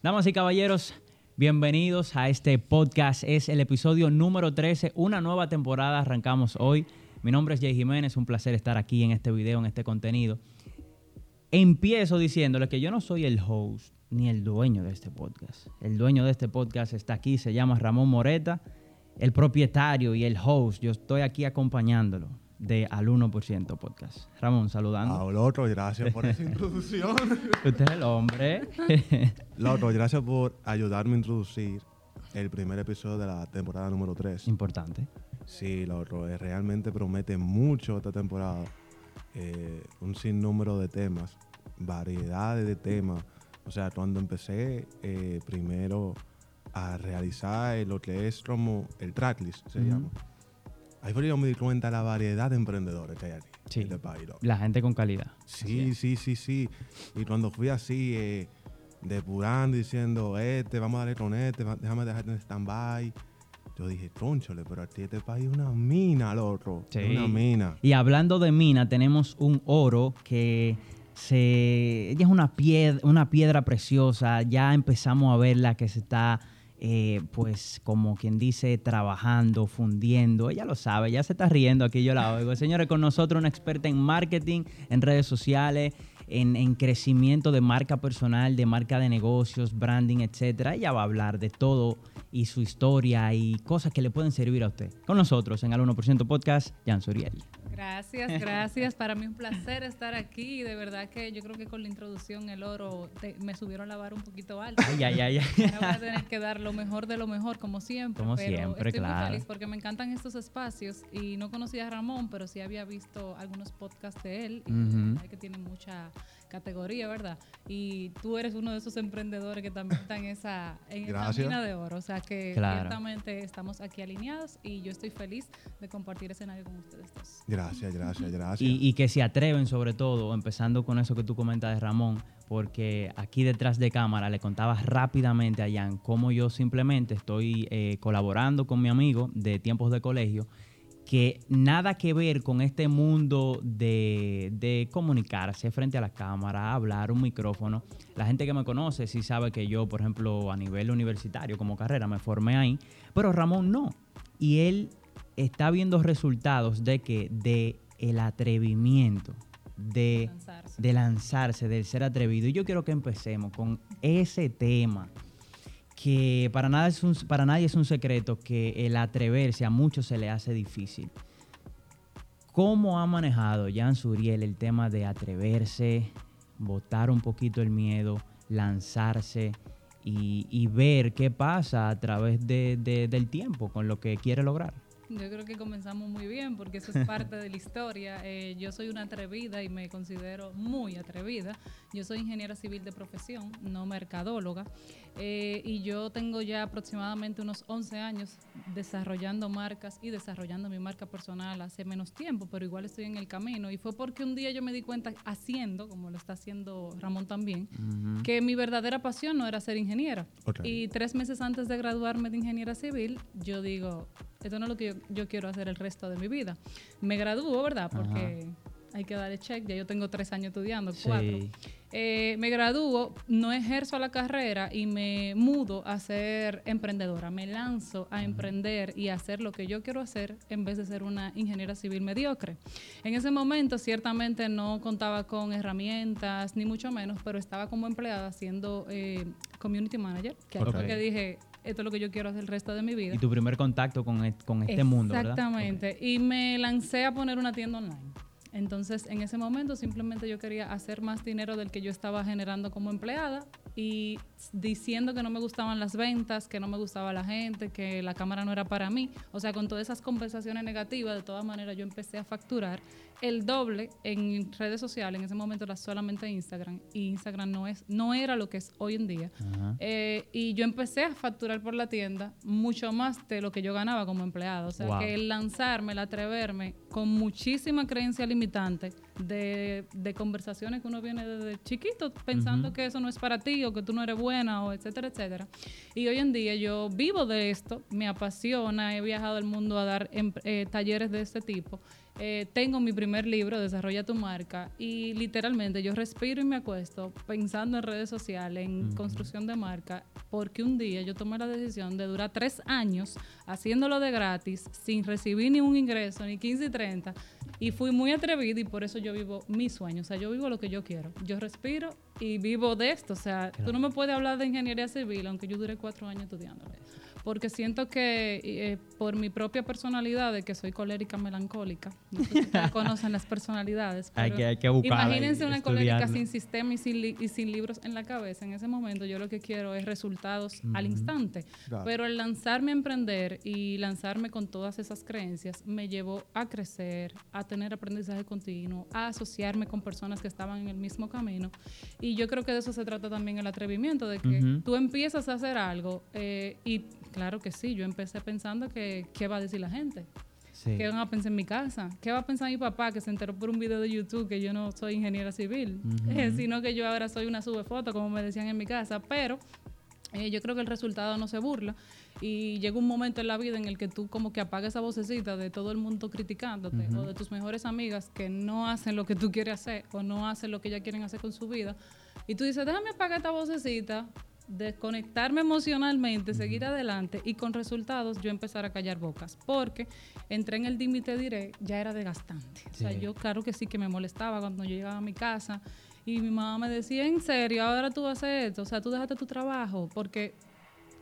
Damas y caballeros, bienvenidos a este podcast. Es el episodio número 13, una nueva temporada. Arrancamos hoy. Mi nombre es Jay Jiménez, un placer estar aquí en este video, en este contenido. Empiezo diciéndole que yo no soy el host ni el dueño de este podcast. El dueño de este podcast está aquí, se llama Ramón Moreta, el propietario y el host. Yo estoy aquí acompañándolo de Al 1% Podcast. Ramón, saludando. A Loto, gracias por esa introducción. Usted es el hombre. Loto, gracias por ayudarme a introducir el primer episodio de la temporada número 3. Importante. Sí, Loto, eh, realmente promete mucho esta temporada. Eh, un sinnúmero de temas, variedades de temas. O sea, cuando empecé eh, primero a realizar lo que es como el tracklist, se llama. Ahí fue yo me di cuenta la variedad de emprendedores que hay aquí Sí. en este país. loco. La gente con calidad. Sí, sí, sí, sí. Y cuando fui así, eh, depurando, diciendo, este, vamos a darle con este, déjame dejarte en stand-by. Yo dije, tronchole, pero aquí este país es una mina, loco. Sí. Es una mina. Y hablando de mina, tenemos un oro que se. Ella es una piedra, una piedra preciosa. Ya empezamos a verla que se está. Eh, pues como quien dice, trabajando, fundiendo. Ella lo sabe, ya se está riendo, aquí yo la oigo. Señores, con nosotros una experta en marketing, en redes sociales, en, en crecimiento de marca personal, de marca de negocios, branding, etcétera. Ella va a hablar de todo y su historia y cosas que le pueden servir a usted. Con nosotros en Al 1% Podcast, Jan Suriel. Gracias, gracias. Para mí un placer estar aquí. De verdad que yo creo que con la introducción el oro te- me subieron la vara un poquito alta. Ay, ay, ay, ay. Ahora voy a tener que dar lo mejor de lo mejor, como siempre. Como pero siempre, estoy claro. muy feliz porque me encantan estos espacios y no conocía a Ramón, pero sí había visto algunos podcasts de él y verdad que tiene mucha categoría, ¿verdad? Y tú eres uno de esos emprendedores que también está en esa, en esa mina de oro. O sea que Claro. ciertamente estamos aquí alineados y yo estoy feliz de compartir escenario con ustedes dos. Gracias, gracias, gracias. Y, y que se atreven sobre todo, empezando con eso que tú comentas de Ramón, porque aquí detrás de cámara le contaba rápidamente a Jan cómo yo simplemente estoy eh, colaborando con mi amigo de tiempos de colegio, que nada que ver con este mundo de, de comunicarse frente a la cámara, hablar, un micrófono. La gente que me conoce sí sabe que yo, por ejemplo, a nivel universitario como carrera me formé ahí, pero Ramón no. Y él está viendo resultados de que de el atrevimiento, de, Lanzarse. de lanzarse, del ser atrevido. Y yo quiero que empecemos con ese tema que para, nada es un- para nadie es un secreto que el atreverse a muchos se le hace difícil. ¿Cómo ha manejado Jan Suriel el tema de atreverse, botar un poquito el miedo, lanzarse y, y ver qué pasa a través de- de- del tiempo con lo que quiere lograr? Yo creo que comenzamos muy bien porque eso es parte de la historia. Eh, yo soy una atrevida y me considero muy atrevida. Yo soy ingeniera civil de profesión, no mercadóloga. Eh, y yo tengo ya aproximadamente unos 11 años desarrollando marcas y desarrollando mi marca personal hace menos tiempo, pero igual estoy en el camino. Y fue porque un día yo me di cuenta haciendo, como lo está haciendo Ramón también, que mi verdadera pasión no era ser ingeniera. Y tres meses antes de graduarme de ingeniera civil, yo digo, esto no es lo que yo, yo quiero hacer el resto de mi vida. Me gradúo, ¿verdad? Porque hay que darle check, ya yo tengo tres años estudiando, cuatro. Sí. Eh, me gradúo, no ejerzo la carrera y me mudo a ser emprendedora. Me lanzo a emprender y a hacer lo que yo quiero hacer en vez de ser una ingeniera civil mediocre. En ese momento ciertamente no contaba con herramientas, ni mucho menos, pero estaba como empleada siendo eh, community manager, que dije, esto es lo que yo quiero hacer el resto de mi vida. Y tu primer contacto con, et- con este mundo, ¿verdad? Exactamente. Y me lancé a poner una tienda online. Entonces, en ese momento simplemente yo quería hacer más dinero del que yo estaba generando como empleada y diciendo que no me gustaban las ventas, que no me gustaba la gente, que la cámara no era para mí. O sea, con todas esas conversaciones negativas, de todas maneras yo empecé a facturar el doble en redes sociales. En ese momento era solamente Instagram y Instagram no, es, no era lo que es hoy en día. Eh, y yo empecé a facturar por la tienda mucho más de lo que yo ganaba como empleado. O sea, Wow. que el lanzarme, el atreverme, con muchísima creencia limitante de, de conversaciones que uno viene desde chiquito pensando que eso no es para ti o que tú no eres buena o etcétera, etcétera. Y hoy en día yo vivo de esto, me apasiona, he viajado al mundo a dar em, eh, talleres de este tipo eh, tengo mi primer libro, Desarrolla tu marca, y literalmente yo respiro y me acuesto pensando en redes sociales, en construcción de marca, porque un día yo tomé la decisión de durar tres años haciéndolo de gratis, sin recibir ni un ingreso, ni 15 y 30, y fui muy atrevida y por eso yo vivo mi sueño, o sea, yo vivo lo que yo quiero. Yo respiro y vivo de esto, o sea, tú no me puedes hablar de ingeniería civil, aunque yo duré cuatro años estudiándolo porque siento que eh, por mi propia personalidad, de que soy colérica melancólica, no sé si conocen las personalidades. hay, que, hay que buscar. Imagínense una colérica sin sistema y sin, libros en la cabeza. En ese momento yo lo que quiero es resultados al instante. Pero el lanzarme a emprender y lanzarme con todas esas creencias me llevó a crecer, a tener aprendizaje continuo, a asociarme con personas que estaban en el mismo camino. Y yo creo que de eso se trata también el atrevimiento, de que tú empiezas a hacer algo eh, y Claro que sí, yo empecé pensando que qué va a decir la gente. ¿Qué van a pensar en mi casa? ¿Qué va a pensar mi papá que se enteró por un video de YouTube que yo no soy ingeniera civil? sino que yo ahora soy una sube foto, como me decían en mi casa. Pero eh, yo creo que el resultado no se burla. Y llega un momento en la vida en el que tú como que apagas esa vocecita de todo el mundo criticándote o de tus mejores amigas que no hacen lo que tú quieres hacer o no hacen lo que ellas quieren hacer con su vida. Y tú dices, déjame apagar esta vocecita desconectarme emocionalmente, seguir adelante y con resultados yo empezar a callar bocas, porque entré en el límite, diré, ya era desgastante. O sea, yo claro que sí que me molestaba cuando yo llegaba a mi casa y mi mamá me decía, en serio, ahora tú vas a hacer esto, o sea, tú dejaste tu trabajo, porque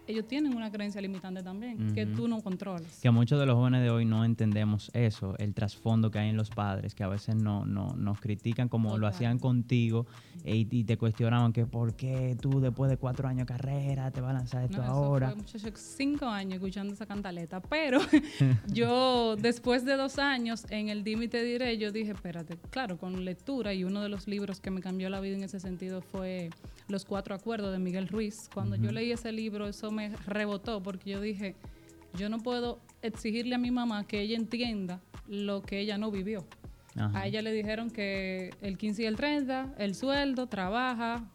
ellos tienen una creencia limitante también, que tú no controlas. Que muchos de los jóvenes de hoy no entendemos eso, el trasfondo que hay en los padres, que a veces no, no nos critican como lo hacían contigo e, y te cuestionaban que por qué tú después de cuatro años de carrera te vas a lanzar esto ahora. Fue cinco años escuchando esa cantaleta, pero yo después de dos años en el Dímite Diré, yo dije, espérate, claro, con lectura y uno de los libros que me cambió la vida en ese sentido fue Los Cuatro Acuerdos de Miguel Ruiz. Cuando yo leí ese libro, eso me rebotó porque yo dije, yo no puedo exigirle a mi mamá que ella entienda lo que ella no vivió. A ella le dijeron que el 15 y el 30, el sueldo, trabaja,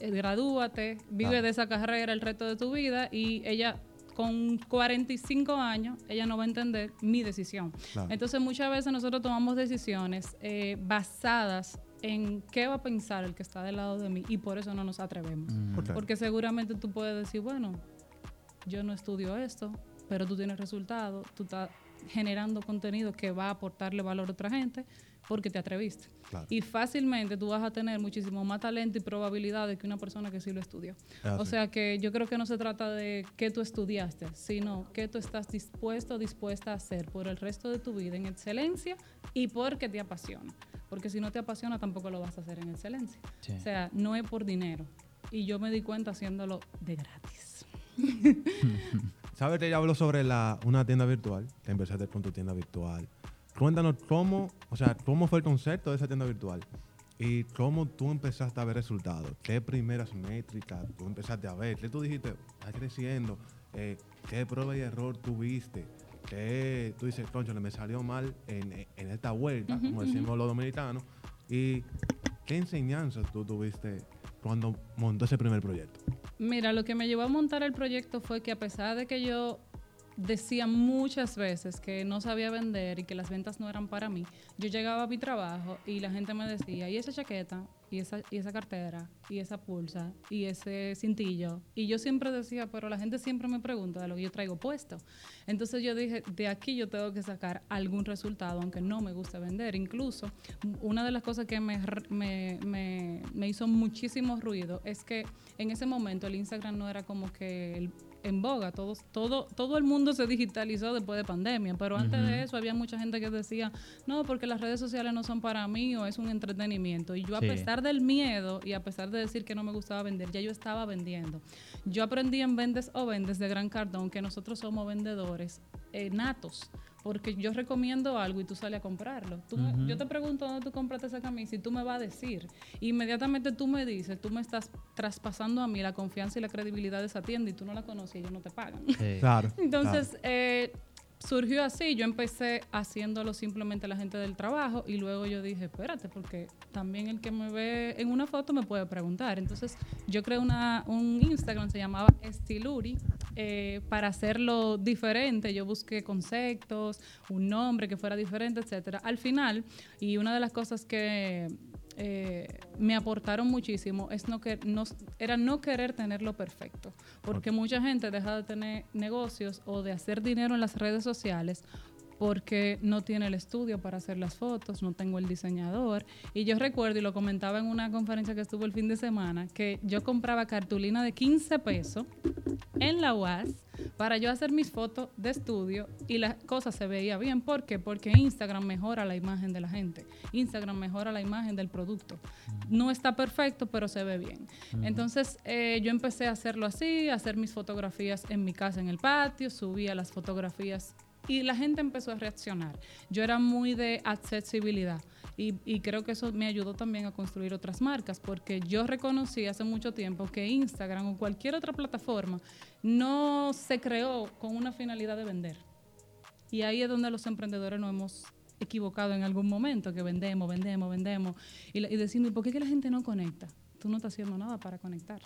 eh, gradúate, vive de esa carrera el resto de tu vida y ella con 45 años, ella no va a entender mi decisión. Entonces muchas veces nosotros tomamos decisiones eh, basadas en qué va a pensar el que está del lado de mí y por eso no nos atrevemos. Porque seguramente tú puedes decir, bueno, yo no estudio esto, pero tú tienes resultados, tú estás generando contenido que va a aportarle valor a otra gente porque te atreviste. Y fácilmente tú vas a tener muchísimo más talento y probabilidades que una persona que sí lo estudió. o sea que yo creo que no se trata de qué tú estudiaste, sino qué tú estás dispuesto o dispuesta a hacer por el resto de tu vida en excelencia y porque te apasiona. Porque si no te apasiona tampoco lo vas a hacer en excelencia. O sea, no es por dinero. Y yo me di cuenta haciéndolo de gratis. ¿Sabes? Ella habló sobre la, una tienda virtual. Te empezaste con tu tienda virtual. Cuéntanos cómo, o sea, cómo fue el concepto de esa tienda virtual y cómo tú empezaste a ver resultados. ¿Qué primeras métricas tú empezaste a ver? ¿Qué tú dijiste? Está creciendo. Eh, ¿Qué prueba y error tuviste? ¿Qué tú dices, concho, me salió mal en, en esta vuelta, como decimos los dominicanos? ¿Y qué enseñanzas tú tuviste cuando montó ese primer proyecto? Mira, lo que me llevó a montar el proyecto fue que a pesar de que yo decía muchas veces que no sabía vender y que las ventas no eran para mí, yo llegaba a mi trabajo y la gente me decía, ¿y esa chaqueta? ¿Y esa, y esa cartera? ¿Y esa pulsa? ¿Y ese cintillo? Y yo siempre decía, pero la gente siempre me pregunta de lo que yo traigo puesto. Entonces yo dije, de aquí yo tengo que sacar algún resultado, aunque no me guste vender. Incluso, una de las cosas que me, me, me, me hizo muchísimo ruido es que en ese momento el Instagram no era como que el, en boga. Todos, todo, todo el mundo se digitalizó después de pandemia, pero antes de eso había mucha gente que decía, no, porque las redes sociales no son para mí o es un entretenimiento. Y yo a pesar del miedo y a pesar de decir que no me gustaba vender, ya yo estaba vendiendo. Yo aprendí en Vendes o Vendes de Gran Cardón que nosotros somos vendedores eh, natos porque yo recomiendo algo y tú sales a comprarlo. yo te pregunto dónde tú compraste esa camisa y tú me vas a decir. Inmediatamente tú me dices, tú me estás traspasando a mí la confianza y la credibilidad de esa tienda y tú no la conoces y ellos no te pagan. Claro. Entonces, Eh, surgió así, yo empecé haciéndolo simplemente la gente del trabajo y luego yo dije, espérate, porque también el que me ve en una foto me puede preguntar. Entonces yo creé una, un Instagram, se llamaba Estiluri, eh, para hacerlo diferente. Yo busqué conceptos, un nombre que fuera diferente, etcétera. Al final, y una de las cosas que eh, me aportaron muchísimo es no que no, era no querer tenerlo perfecto porque mucha gente deja de tener negocios o de hacer dinero en las redes sociales porque no tiene el estudio para hacer las fotos, no tengo el diseñador. Y yo recuerdo, y lo comentaba en una conferencia que estuvo el fin de semana, que yo compraba cartulina de 15 pesos en la UAS para yo hacer mis fotos de estudio y las cosas se veía bien. ¿Por qué? Porque Instagram mejora la imagen de la gente. Instagram mejora la imagen del producto. No está perfecto, pero se ve bien. Entonces eh, yo empecé a hacerlo así, a hacer mis fotografías en mi casa en el patio, subía las fotografías y la gente empezó a reaccionar. Yo era muy de accesibilidad. Y, creo que eso me ayudó también a construir otras marcas, porque yo reconocí hace mucho tiempo que Instagram o cualquier otra plataforma no se creó con una finalidad de vender. Y ahí es donde los emprendedores nos hemos equivocado en algún momento, que vendemos, vendemos, vendemos, y, y decimos, ¿por qué la gente no conecta? Tú no estás haciendo nada para conectar.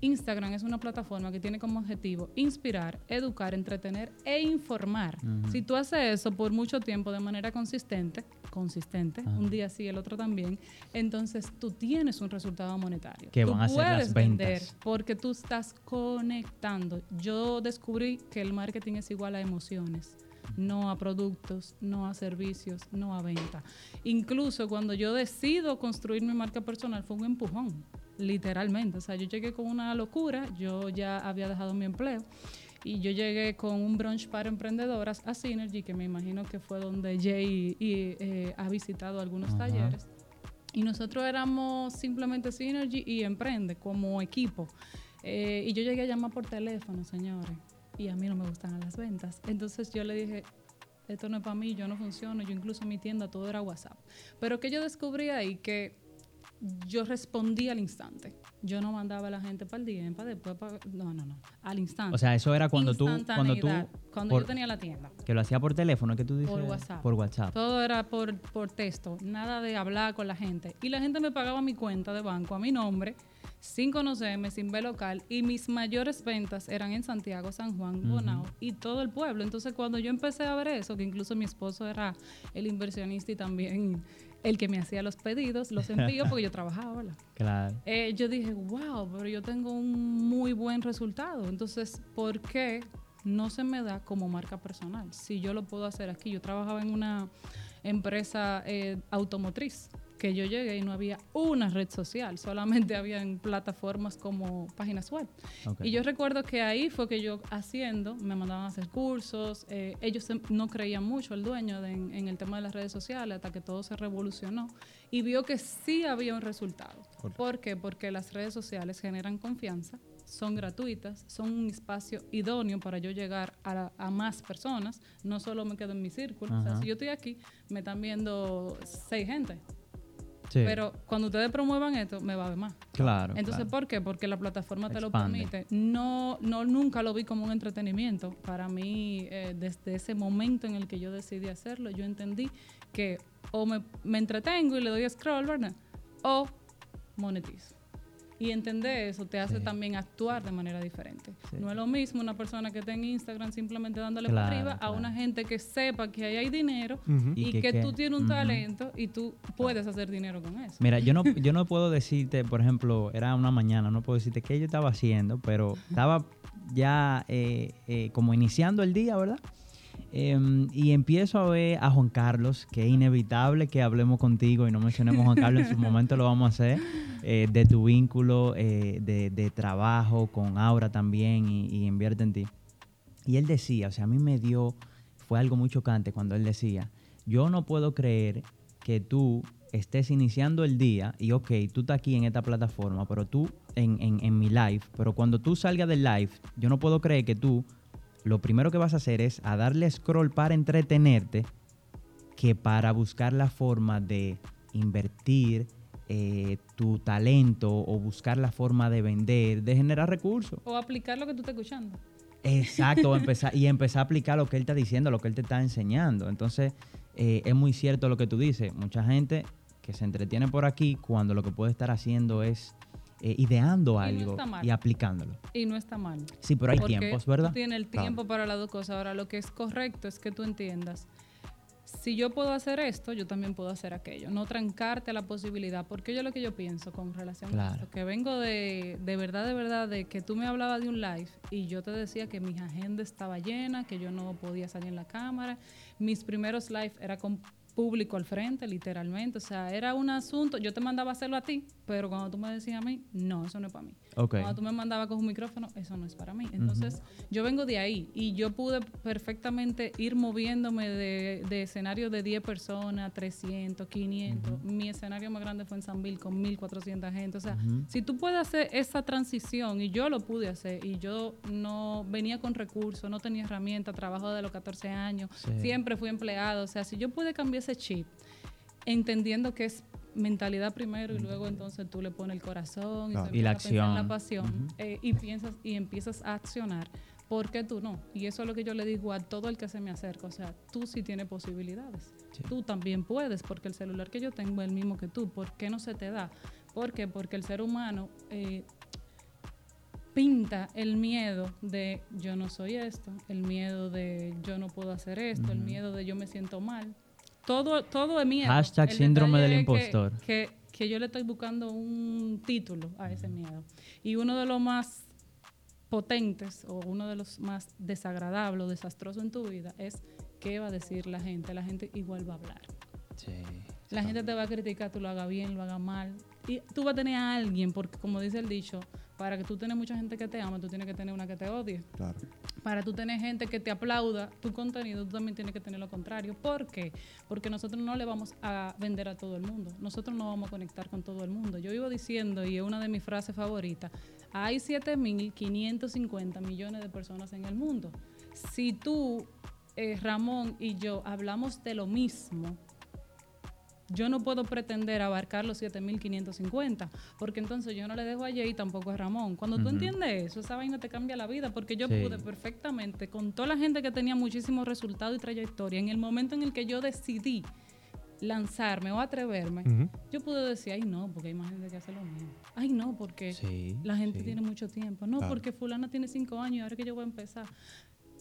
Instagram es una plataforma que tiene como objetivo inspirar, educar, entretener e informar. Si tú haces eso por mucho tiempo de manera consistente, consistente, un día sí, el otro también, entonces tú tienes un resultado monetario. Que van a ser las vender porque tú estás conectando. Yo descubrí que el marketing es igual a emociones no a productos, no a servicios, no a venta. Incluso cuando yo decido construir mi marca personal fue un empujón, literalmente. O sea, yo llegué con una locura, yo ya había dejado mi empleo y yo llegué con un brunch para emprendedoras a Synergy, que me imagino que fue donde Jay eh, ha visitado algunos talleres. Y nosotros éramos simplemente Synergy y Emprende como equipo. Eh, y yo llegué a llamar por teléfono, señores y a mí no me gustan las ventas. Entonces yo le dije, esto no es para mí, yo no funciono, yo incluso mi tienda todo era WhatsApp. Pero que yo descubrí ahí que yo respondía al instante. Yo no mandaba a la gente para el día, para después, para, no, no, no, al instante. O sea, eso era cuando tú, cuando tú, cuando yo tenía la tienda. Que lo hacía por teléfono, que tú dices. Por WhatsApp. Por WhatsApp. Todo era por, por texto, nada de hablar con la gente. Y la gente me pagaba mi cuenta de banco a mi nombre sin conocerme, sin ver local, y mis mayores ventas eran en Santiago, San Juan, Bonao y todo el pueblo. Entonces, cuando yo empecé a ver eso, que incluso mi esposo era el inversionista y también el que me hacía los pedidos, los envíos, porque yo trabajaba, ¿verdad? Claro. Eh, yo dije, wow, pero yo tengo un muy buen resultado. Entonces, ¿por qué no se me da como marca personal? Si yo lo puedo hacer aquí. Yo trabajaba en una empresa eh, automotriz que yo llegué y no había una red social, solamente habían plataformas como páginas web. Y yo recuerdo que ahí fue que yo haciendo, me mandaban a hacer cursos, eh, ellos no creían mucho, el dueño, en, el tema de las redes sociales, hasta que todo se revolucionó y vio que sí había un resultado. ¿Por qué? Porque las redes sociales generan confianza, son gratuitas, son un espacio idóneo para yo llegar a, más personas, no solo me quedo en mi círculo. O sea, si yo estoy aquí, me están viendo seis gente. Pero cuando ustedes promuevan esto, me va a ver más. Claro. Entonces, ¿por qué? Porque la plataforma te lo permite. No, no, nunca lo vi como un entretenimiento. Para mí, eh, desde ese momento en el que yo decidí hacerlo, yo entendí que o me, me entretengo y le doy a scroll, ¿verdad? O monetizo. Y entender eso te hace también actuar de manera diferente. No es lo mismo una persona que esté en Instagram simplemente dándole para arriba a una gente que sepa que ahí hay dinero y, que, tú tienes un talento y tú puedes hacer dinero con eso. Mira, yo no, yo no puedo decirte, por ejemplo, era una mañana, no puedo decirte qué yo estaba haciendo, pero estaba ya eh, eh, como iniciando el día, ¿verdad? Em, y empiezo a ver a Juan Carlos, que es inevitable que hablemos contigo y no mencionemos a Juan Carlos, en su momento lo vamos a hacer, eh, de tu vínculo eh, de, trabajo con Aura también y, invierte en ti. Y él decía, o sea, a mí me dio, fue algo muy chocante cuando él decía, yo no puedo creer que tú estés iniciando el día y ok, tú estás aquí en esta plataforma, pero tú en, en mi live, pero cuando tú salgas del live, yo no puedo creer que tú lo primero que vas a hacer es a darle scroll para entretenerte que para buscar la forma de invertir eh, tu talento o buscar la forma de vender, de generar recursos. O aplicar lo que tú estás escuchando. Exacto, empezar, y empezar a aplicar lo que él está diciendo, lo que él te está enseñando. Entonces, eh, es muy cierto lo que tú dices. Mucha gente que se entretiene por aquí cuando lo que puede estar haciendo es eh, ideando algo y aplicándolo. Y no está mal. Sí, pero hay tiempos, ¿verdad? Tú tienes el tiempo para las dos cosas. Ahora, lo que es correcto es que tú entiendas si yo puedo hacer esto, yo también puedo hacer aquello. No trancarte la posibilidad, porque yo lo que yo pienso con relación a esto, que vengo de, de verdad, de verdad, de que tú me hablabas de un live y yo te decía que mi agenda estaba llena, que yo no podía salir en la cámara. Mis primeros live era con público al frente, literalmente. O sea, era un asunto, yo te mandaba a hacerlo a ti, pero cuando tú me decías a mí, no, eso no es para mí. Cuando tú me mandabas con un micrófono, eso no es para mí. Entonces, yo vengo de ahí y yo pude perfectamente ir moviéndome de, de escenarios de 10 personas, 300, 500. Mi escenario más grande fue en San Bill con 1400 gente. O sea, si tú puedes hacer esa transición, y yo lo pude hacer, y yo no venía con recursos, no tenía herramientas, trabajo de los 14 años, siempre fui empleado. O sea, si yo pude cambiar ese chip, entendiendo que es mentalidad primero y luego entonces tú le pones el corazón y, la acción. la pasión eh, y piensas y empiezas a accionar. ¿Por qué tú no? Y eso es lo que yo le digo a todo el que se me acerca. O sea, tú sí tienes posibilidades. Tú también puedes, porque el celular que yo tengo es el mismo que tú. ¿Por qué no se te da? ¿Por qué? Porque el ser humano eh, pinta el miedo de yo no soy esto, el miedo de yo no puedo hacer esto, el miedo de yo me siento mal todo, todo es miedo. Hashtag síndrome del impostor. Que, que, yo le estoy buscando un título a ese miedo. Y uno de los más potentes o uno de los más desagradables o desastrosos en tu vida es qué va a decir la gente. La gente igual va a hablar. Sí. La gente te va a criticar, tú lo hagas bien, lo hagas mal. Y tú vas a tener a alguien, porque como dice el dicho, para que tú tengas mucha gente que te ama, tú tienes que tener una que te odie. Claro. Para tú tener gente que te aplauda tu contenido, tú también tienes que tener lo contrario. ¿Por qué? Porque nosotros no le vamos a vender a todo el mundo. Nosotros no vamos a conectar con todo el mundo. Yo vivo diciendo, y es una de mis frases favoritas, hay 7.550 millones de personas en el mundo. Si tú, eh, Ramón y yo hablamos de lo mismo, yo no puedo pretender abarcar los 7.550, porque entonces yo no le dejo a Jay y tampoco a Ramón. Cuando tú entiendes eso, esa vaina te cambia la vida, porque yo pude perfectamente, con toda la gente que tenía muchísimos resultados y trayectoria, en el momento en el que yo decidí lanzarme o atreverme, yo pude decir, ay no, porque hay más gente que hace lo mismo. Ay no, porque la gente tiene mucho tiempo. No, porque fulana tiene cinco años y ahora que yo voy a empezar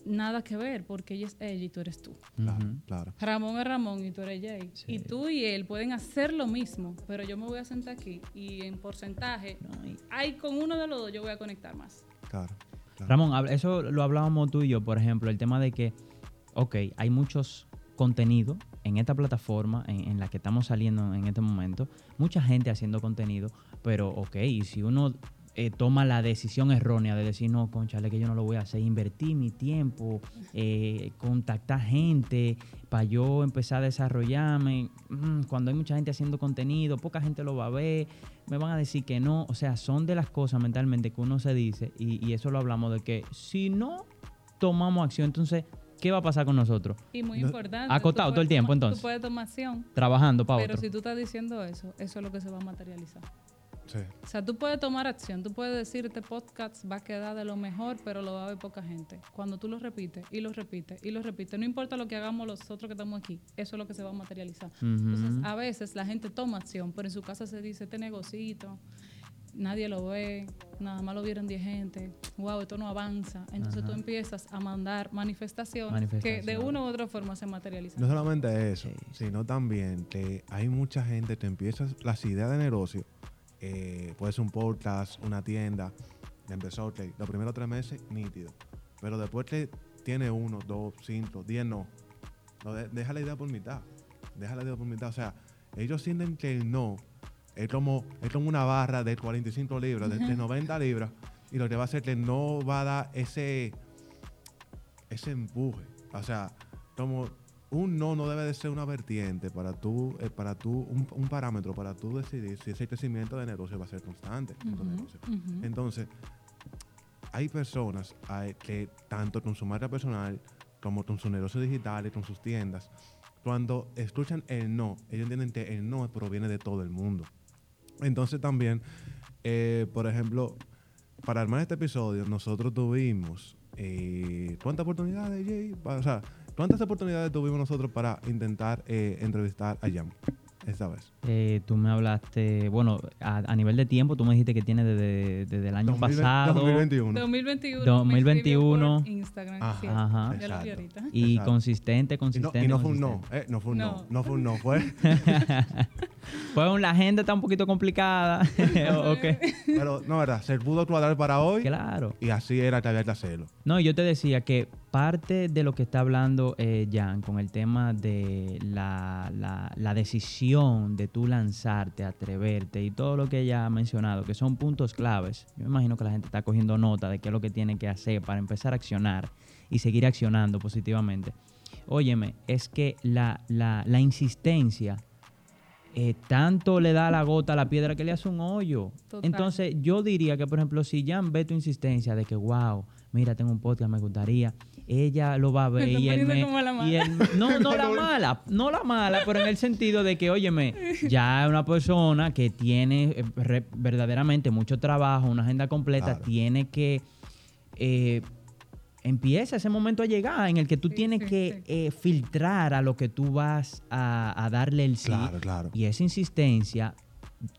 nada que ver porque ella es ella y tú eres tú. Claro, claro. Ramón es Ramón y tú eres Jay. Y tú y él pueden hacer lo mismo, pero yo me voy a sentar aquí y en porcentaje, hay con uno de los dos yo voy a conectar más. Claro, Ramón, eso lo hablábamos tú y yo, por ejemplo, el tema de que, ok, hay muchos contenidos en esta plataforma en, en, la que estamos saliendo en este momento, mucha gente haciendo contenido, pero ok, y si uno eh, toma la decisión errónea de decir, no, conchale, que yo no lo voy a hacer, invertir mi tiempo, eh, contactar gente para yo empezar a desarrollarme. Mm, cuando hay mucha gente haciendo contenido, poca gente lo va a ver, me van a decir que no. O sea, son de las cosas mentalmente que uno se dice, y, eso lo hablamos de que si no tomamos acción, entonces ¿qué va a pasar con nosotros? Y muy importante. Acotado todo el tiempo, entonces. Tú puedes tomar acción. Trabajando para Pero si tú estás diciendo eso, eso es lo que se va a materializar. O sea, tú puedes tomar acción, tú puedes decir, este podcast va a quedar de lo mejor, pero lo va a ver poca gente. Cuando tú lo repites y lo repites y lo repites, no importa lo que hagamos los otros que estamos aquí, eso es lo que se va a materializar. Entonces, a veces la gente toma acción, pero en su casa se dice, este negocito, nadie lo ve, nada más lo vieron 10 gente, wow, esto no avanza. Entonces tú empiezas a mandar manifestaciones que de una u otra forma se materializan. No solamente eso, sino también que hay mucha gente que empieza las ideas de negocio eh, puede ser un podcast, una tienda, empezó, ok, los primeros tres meses, nítido. Pero después que tiene uno, dos, cinco, diez no. deja la idea por mitad. Deja la idea por mitad. O sea, ellos sienten que el no es como, es como una barra de 45 libras, de, 90 libras, y lo que va a hacer que no va a dar ese, ese empuje. O sea, como un no no debe de ser una vertiente para tú, eh, para tú un, parámetro para tú decidir si ese crecimiento de negocio va a ser constante. Entonces, hay personas que tanto con su marca personal como con su negocio digital y con sus tiendas, cuando escuchan el no, ellos entienden que el no proviene de todo el mundo. Entonces también, eh, por ejemplo, para armar este episodio, nosotros tuvimos. eh, ¿Cuántas oportunidades, Jay? O sea, ¿cuántas oportunidades tuvimos nosotros para intentar eh, entrevistar a Jan esta vez? Eh, tú me hablaste, bueno, a, a nivel de tiempo, tú me dijiste que tiene desde, desde el año 2020 pasado. 2021. 2021. 2021. me escribió por Instagram, Ajá. sí. Ajá. Ya lo ahorita. Y Exacto. consistente, Y no, consistente. y no fue un no, consistente. eh, no fue un no, No. no fue un no, fue. Fue un- la agenda está un poquito complicada. ok. pero no, verdad, se pudo cuadrar para hoy Claro. y así era que había que hacerlo. No, yo te decía que parte de lo que está hablando eh, Jan con el tema de la, la- la decisión de tú lanzarte, atreverte y todo lo que ella ha mencionado, que son puntos claves. Yo me imagino que la gente está cogiendo nota de qué es lo que tiene que hacer para empezar a accionar y seguir accionando positivamente. Óyeme, es que la, la- la insistencia eh, tanto le da la gota a la piedra que le hace un hoyo. Total. Entonces, yo diría que, por ejemplo, si Jan ve tu insistencia de que, wow, mira, tengo un podcast, me gustaría, ella lo va a ver y él me... como la mala. y él- no, no la mala, no la mala, pero en el sentido de que, óyeme, ya es una persona que tiene eh, re- verdaderamente mucho trabajo, una agenda completa, Claro. tiene que... eh, empieza ese momento a llegar en el que tú Sí, tienes sí, que sí. eh, filtrar a lo que tú vas a, a darle el sí. Claro, claro. Y esa insistencia,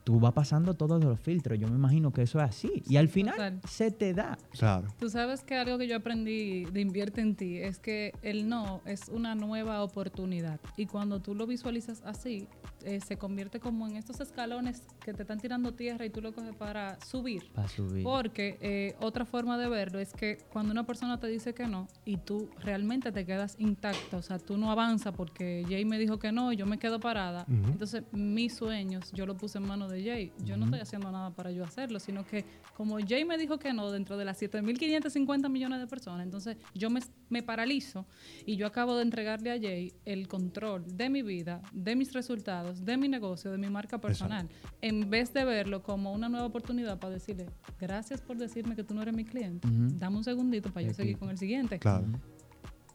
tú vas pasando todos los filtros. Yo me imagino que eso es así. Y al final total. se te da. Claro. Tú sabes que algo que yo aprendí de Invierte en ti es que el no es una nueva oportunidad. Y cuando tú lo visualizas así, eh, se convierte como en estos escalones que te están tirando tierra y tú lo coges para subir. Para subir. Porque eh, otra forma de verlo es que cuando una persona te dice que no y tú realmente te quedas intacta, o sea, tú no avanzas porque Jay me dijo que no y yo me quedo parada. Entonces, mis sueños yo lo puse en manos de Jay. Yo no estoy haciendo nada para yo hacerlo, sino que como Jay me dijo que no dentro de las 7.550 millones de personas, entonces yo me, me paralizo y yo acabo de entregarle a Jay el control de mi vida, de mis resultados, de mi negocio, de mi marca personal, en vez de verlo como una nueva oportunidad para decirle, gracias por decirme que tú no eres mi cliente, dame un segundito para yo Aquí. seguir con el siguiente. Claro,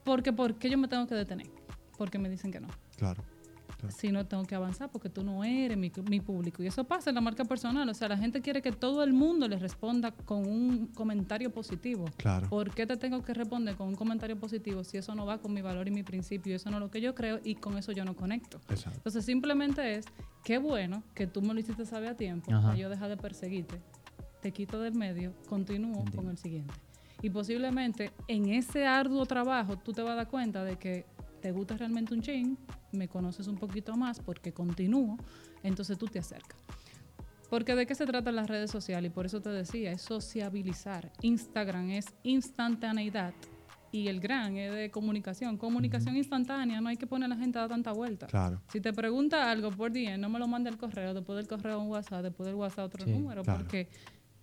Porque, ¿por qué yo me tengo que detener? Porque me dicen que no. claro. Claro. Si no tengo que avanzar porque tú no eres mi, mi público. Y eso pasa en la marca personal. O sea, la gente quiere que todo el mundo le responda con un comentario positivo. Claro. ¿Por qué te tengo que responder con un comentario positivo si eso no va con mi valor y mi principio? Eso no es lo que yo creo y con eso yo no conecto. Exacto. Entonces simplemente es, qué bueno que tú me lo hiciste saber a tiempo Ajá. para yo dejar de perseguirte. Te quito del medio, continúo Entiendo. con el siguiente. Y posiblemente en ese arduo trabajo tú te vas a dar cuenta de que te gusta realmente un chin, me conoces un poquito más porque continúo, entonces tú te acercas. Porque de qué se trata las redes sociales, y por eso te decía, es sociabilizar. Instagram es instantaneidad y el gran es de comunicación. Comunicación instantánea, no hay que poner a la gente a dar tanta vuelta. Claro. Si te pregunta algo por DM, no me lo mande al correo, después del correo un WhatsApp, después del WhatsApp otro Sí, número, claro. porque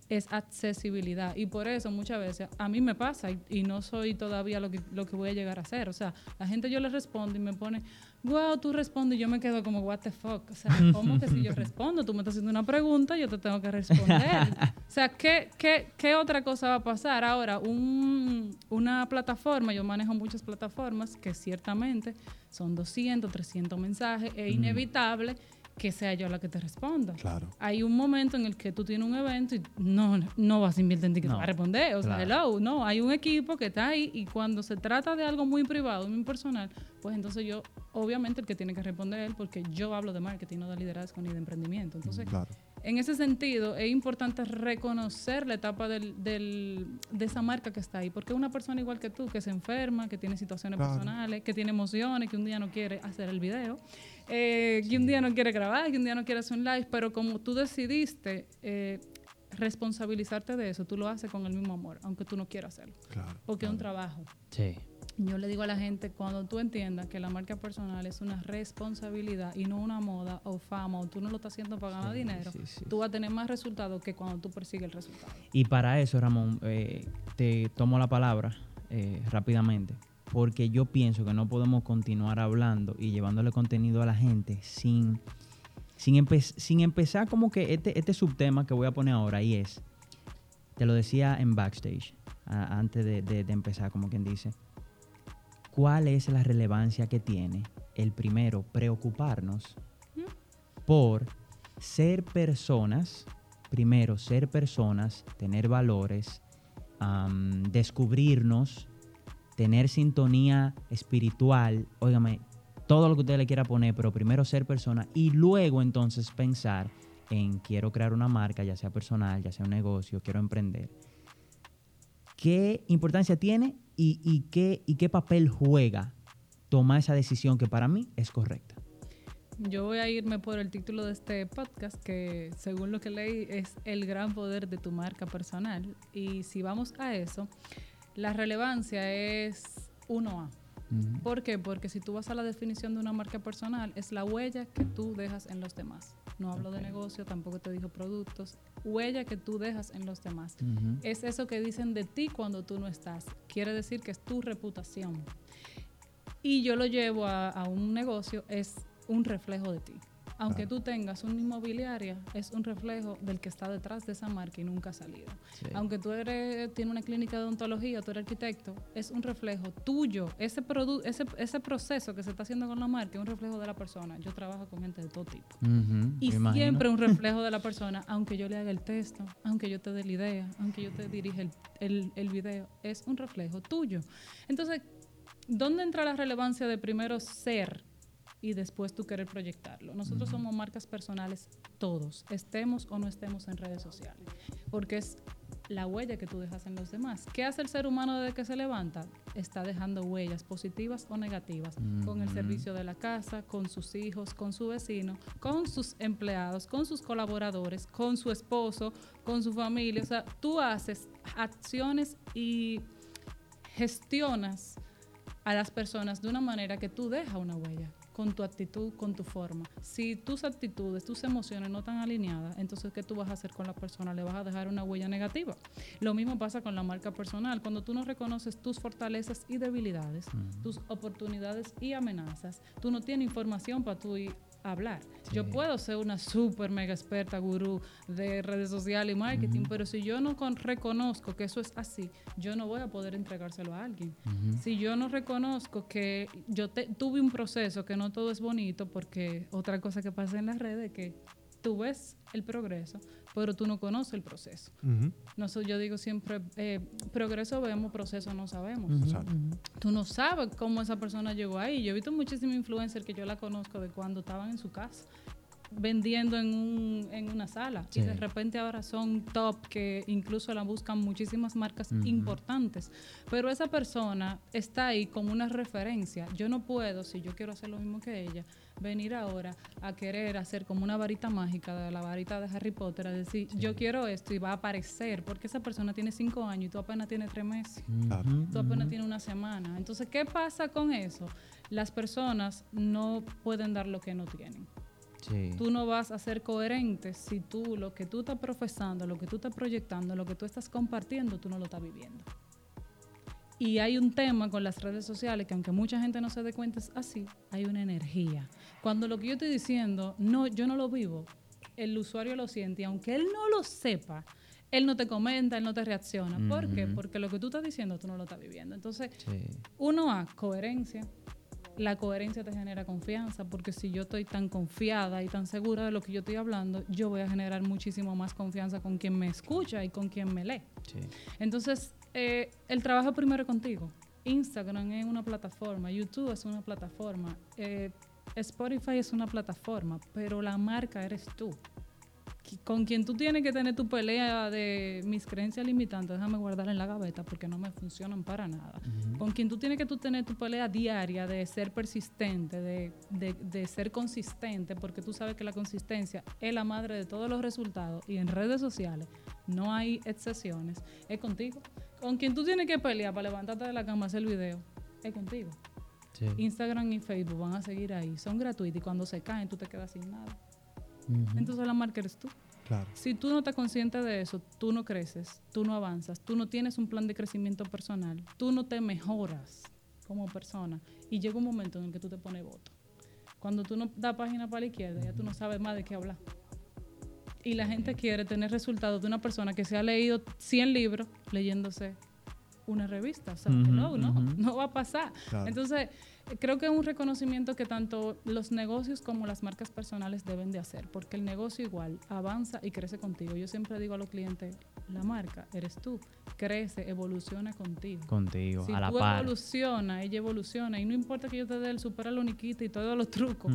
es accesibilidad. Y por eso muchas veces a mí me pasa y, y no soy todavía lo que, lo que voy a llegar a ser. O sea, la gente yo le respondo y me pone, wow, tú respondes y yo me quedo como, what the fuck. O sea, ¿cómo que si yo respondo? Tú me estás haciendo una pregunta y yo te tengo que responder. O sea, ¿qué, qué, qué otra cosa va a pasar? Ahora, un- una plataforma, yo manejo muchas plataformas que ciertamente son 200, 300 mensajes, es inevitable que sea yo la que te responda. Claro. Hay un momento en el que tú tienes un evento y no, no vas a invertir en ti que te No, va a responder. O sea, claro. hello, no. Hay un equipo que está ahí y cuando se trata de algo muy privado, muy personal, pues entonces yo, obviamente, el que tiene que responder es él, porque yo hablo de marketing, no de liderazgo ni de emprendimiento. Entonces, Claro. En ese sentido, es importante reconocer la etapa del, del- de esa marca que está ahí, porque es una persona igual que tú, que se enferma, que tiene situaciones Claro. personales, que tiene emociones, que un día no quiere hacer el video, eh, que un día no quiere grabar, que un día no quiere hacer un live, pero como tú decidiste eh, responsabilizarte de eso, tú lo haces con el mismo amor, aunque tú no quieras hacerlo, Claro. porque es un trabajo. Sí. Yo le digo a la gente, cuando tú entiendas que la marca personal es una responsabilidad y no una moda o fama, o tú no lo estás haciendo para ganar Sí, dinero, sí, sí, tú vas a tener más resultados que cuando tú persigues el resultado. Y para eso, Ramón, eh, te tomo la palabra eh, rápidamente, porque yo pienso que no podemos continuar hablando y llevándole contenido a la gente sin, sin, empe- sin empezar como que este, este subtema que voy a poner ahora, y es, te lo decía en backstage, a- antes de, de- de empezar, como quien dice, ¿cuál es la relevancia que tiene el primero preocuparnos por ser personas primero ser personas, tener valores, descubrirnos, tener sintonía espiritual, óigame, todo lo que usted le quiera poner, pero primero ser persona y luego entonces pensar en quiero crear una marca, ya sea personal, ya sea un negocio, quiero emprender. ¿Qué importancia tiene y, qué, y qué papel juega tomar esa decisión que para mí es correcta? Yo voy a irme por el título de este podcast, que según lo que leí es El gran poder de tu marca personal. Y si vamos a eso, la relevancia es 1A. ¿Por qué? Porque si tú vas a la definición de una marca personal, es la huella que tú dejas en los demás. No hablo de negocio, tampoco te digo productos. Huella que tú dejas en los demás. Es eso que dicen de ti cuando tú no estás. Quiere decir que es tu reputación. Y yo lo llevo a, a un negocio, es un reflejo de ti. Aunque Claro. tú tengas una inmobiliaria, es un reflejo del que está detrás de esa marca y nunca ha salido. Sí. Aunque tú eres, tienes una clínica de odontología, tú eres arquitecto, es un reflejo tuyo. Ese, ese, ese proceso que se está haciendo con la marca es un reflejo de la persona. Yo trabajo con gente de todo tipo. Y me imagino. siempre un reflejo de la persona, aunque yo le haga el texto, aunque yo te dé la idea, aunque yo te dirija el, el, el video, es un reflejo tuyo. Entonces, ¿dónde entra la relevancia de primero ser y después tú querer proyectarlo? Nosotros somos marcas personales todos, estemos o no estemos en redes sociales, porque es la huella que tú dejas en los demás. ¿Qué hace el ser humano desde que se levanta? Está dejando huellas positivas o negativas con el servicio de la casa, con sus hijos, con su vecino, con sus empleados, con sus colaboradores, con su esposo, con su familia. O sea, tú haces acciones y gestionas a las personas de una manera que tú dejas una huella con tu actitud, con tu forma. Si tus actitudes, tus emociones no están alineadas, entonces ¿qué tú vas a hacer con la persona? Le vas a dejar una huella negativa. Lo mismo pasa con la marca personal. Cuando tú no reconoces tus fortalezas y debilidades, tus oportunidades y amenazas, tú no tienes información para tú ir hablar. Yo puedo ser una súper mega experta gurú de redes sociales y marketing, pero si yo no con- reconozco que eso es así, yo no voy a poder entregárselo a alguien. Si yo no reconozco que yo te- tuve un proceso, que no todo es bonito, porque otra cosa que pasa en las redes es que tú ves el progreso, pero tú no conoces el proceso. Ujú. No sé, yo digo siempre, eh, progreso vemos, proceso no sabemos. Tú no sabes cómo esa persona llegó ahí. Yo he visto muchísimos influencers que yo la conozco de cuando estaban en su casa vendiendo en, un, en una sala Sí. y de repente ahora son top que incluso la buscan muchísimas marcas importantes pero esa persona está ahí como una referencia yo no puedo si yo quiero hacer lo mismo que ella venir ahora a querer hacer como una varita mágica de la varita de Harry Potter a decir yo quiero esto y va a aparecer porque esa persona tiene cinco años y tú apenas tienes tres meses Claro. Ujú, tú apenas tienes una semana. Entonces, ¿qué pasa con eso? Las personas no pueden dar lo que no tienen. Sí. Tú no vas a ser coherente si tú lo que tú estás profesando, lo que tú estás proyectando, lo que tú estás compartiendo, tú no lo estás viviendo. Y hay un tema con las redes sociales que aunque mucha gente no se dé cuenta es así, hay una energía. Cuando lo que yo estoy diciendo, no, yo no lo vivo, el usuario lo siente y aunque él no lo sepa, él no te comenta, él no te reacciona. ¿Por qué? Porque lo que tú estás diciendo tú no lo estás viviendo. Entonces, Sí. uno a coherencia. La coherencia te genera confianza, porque si yo estoy tan confiada y tan segura de lo que yo estoy hablando, yo voy a generar muchísimo más confianza con quien me escucha y con quien me lee. Sí. Entonces, eh, el trabajo primero contigo. Instagram es una plataforma, YouTube es una plataforma, eh, Spotify es una plataforma, pero la marca eres tú. Con quien tú tienes que tener tu pelea de mis creencias limitantes, déjame guardarla en la gaveta porque no me funcionan para nada. Con quien tú tienes que tú tener tu pelea diaria de ser persistente, de, de- de ser consistente, porque tú sabes que la consistencia es la madre de todos los resultados y en redes sociales no hay excepciones, es contigo. Con quien tú tienes que pelear para levantarte de la cama, hacer el video, es contigo. Sí. Instagram y Facebook van a seguir ahí, son gratuitos y cuando se caen tú te quedas sin nada. Ujú. Entonces la marca eres tú. Claro. Si tú no estás consciente de eso, tú no creces, tú no avanzas, tú no tienes un plan de crecimiento personal, tú no te mejoras como persona y llega un momento en el que tú te pones voto. Cuando tú no das página para la izquierda, ya tú no sabes más de qué hablar. Y la gente quiere tener resultados de una persona que se ha leído 100 libros leyéndose una revista. O sea, hello, no, no va a pasar. Claro. Entonces, creo que es un reconocimiento que tanto los negocios como las marcas personales deben de hacer, porque el negocio igual avanza y crece contigo. Yo siempre digo a los clientes, la marca eres tú, crece, evoluciona contigo. Contigo, Si a la tú par. evolucionas, ella evoluciona, y no importa que yo te dé el super aloniquita y todos los trucos.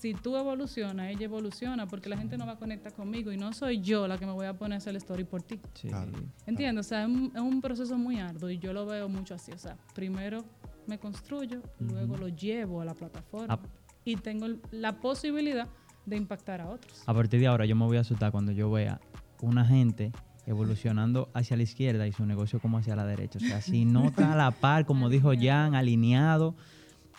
Si tú evolucionas, ella evoluciona, porque la gente no va a conectar conmigo y no soy yo la que me voy a poner a hacer el story por ti. Sí. Claro. ¿Entiendes? O sea, es un, es un proceso muy arduo y yo lo veo mucho así. O sea, primero me construyo, luego lo llevo a la plataforma y tengo la posibilidad de impactar a otros. A partir de ahora yo me voy a asustar cuando yo vea una gente evolucionando hacia la izquierda y su negocio como hacia la derecha. O sea, si no está a la par, como dijo Jan, alineado,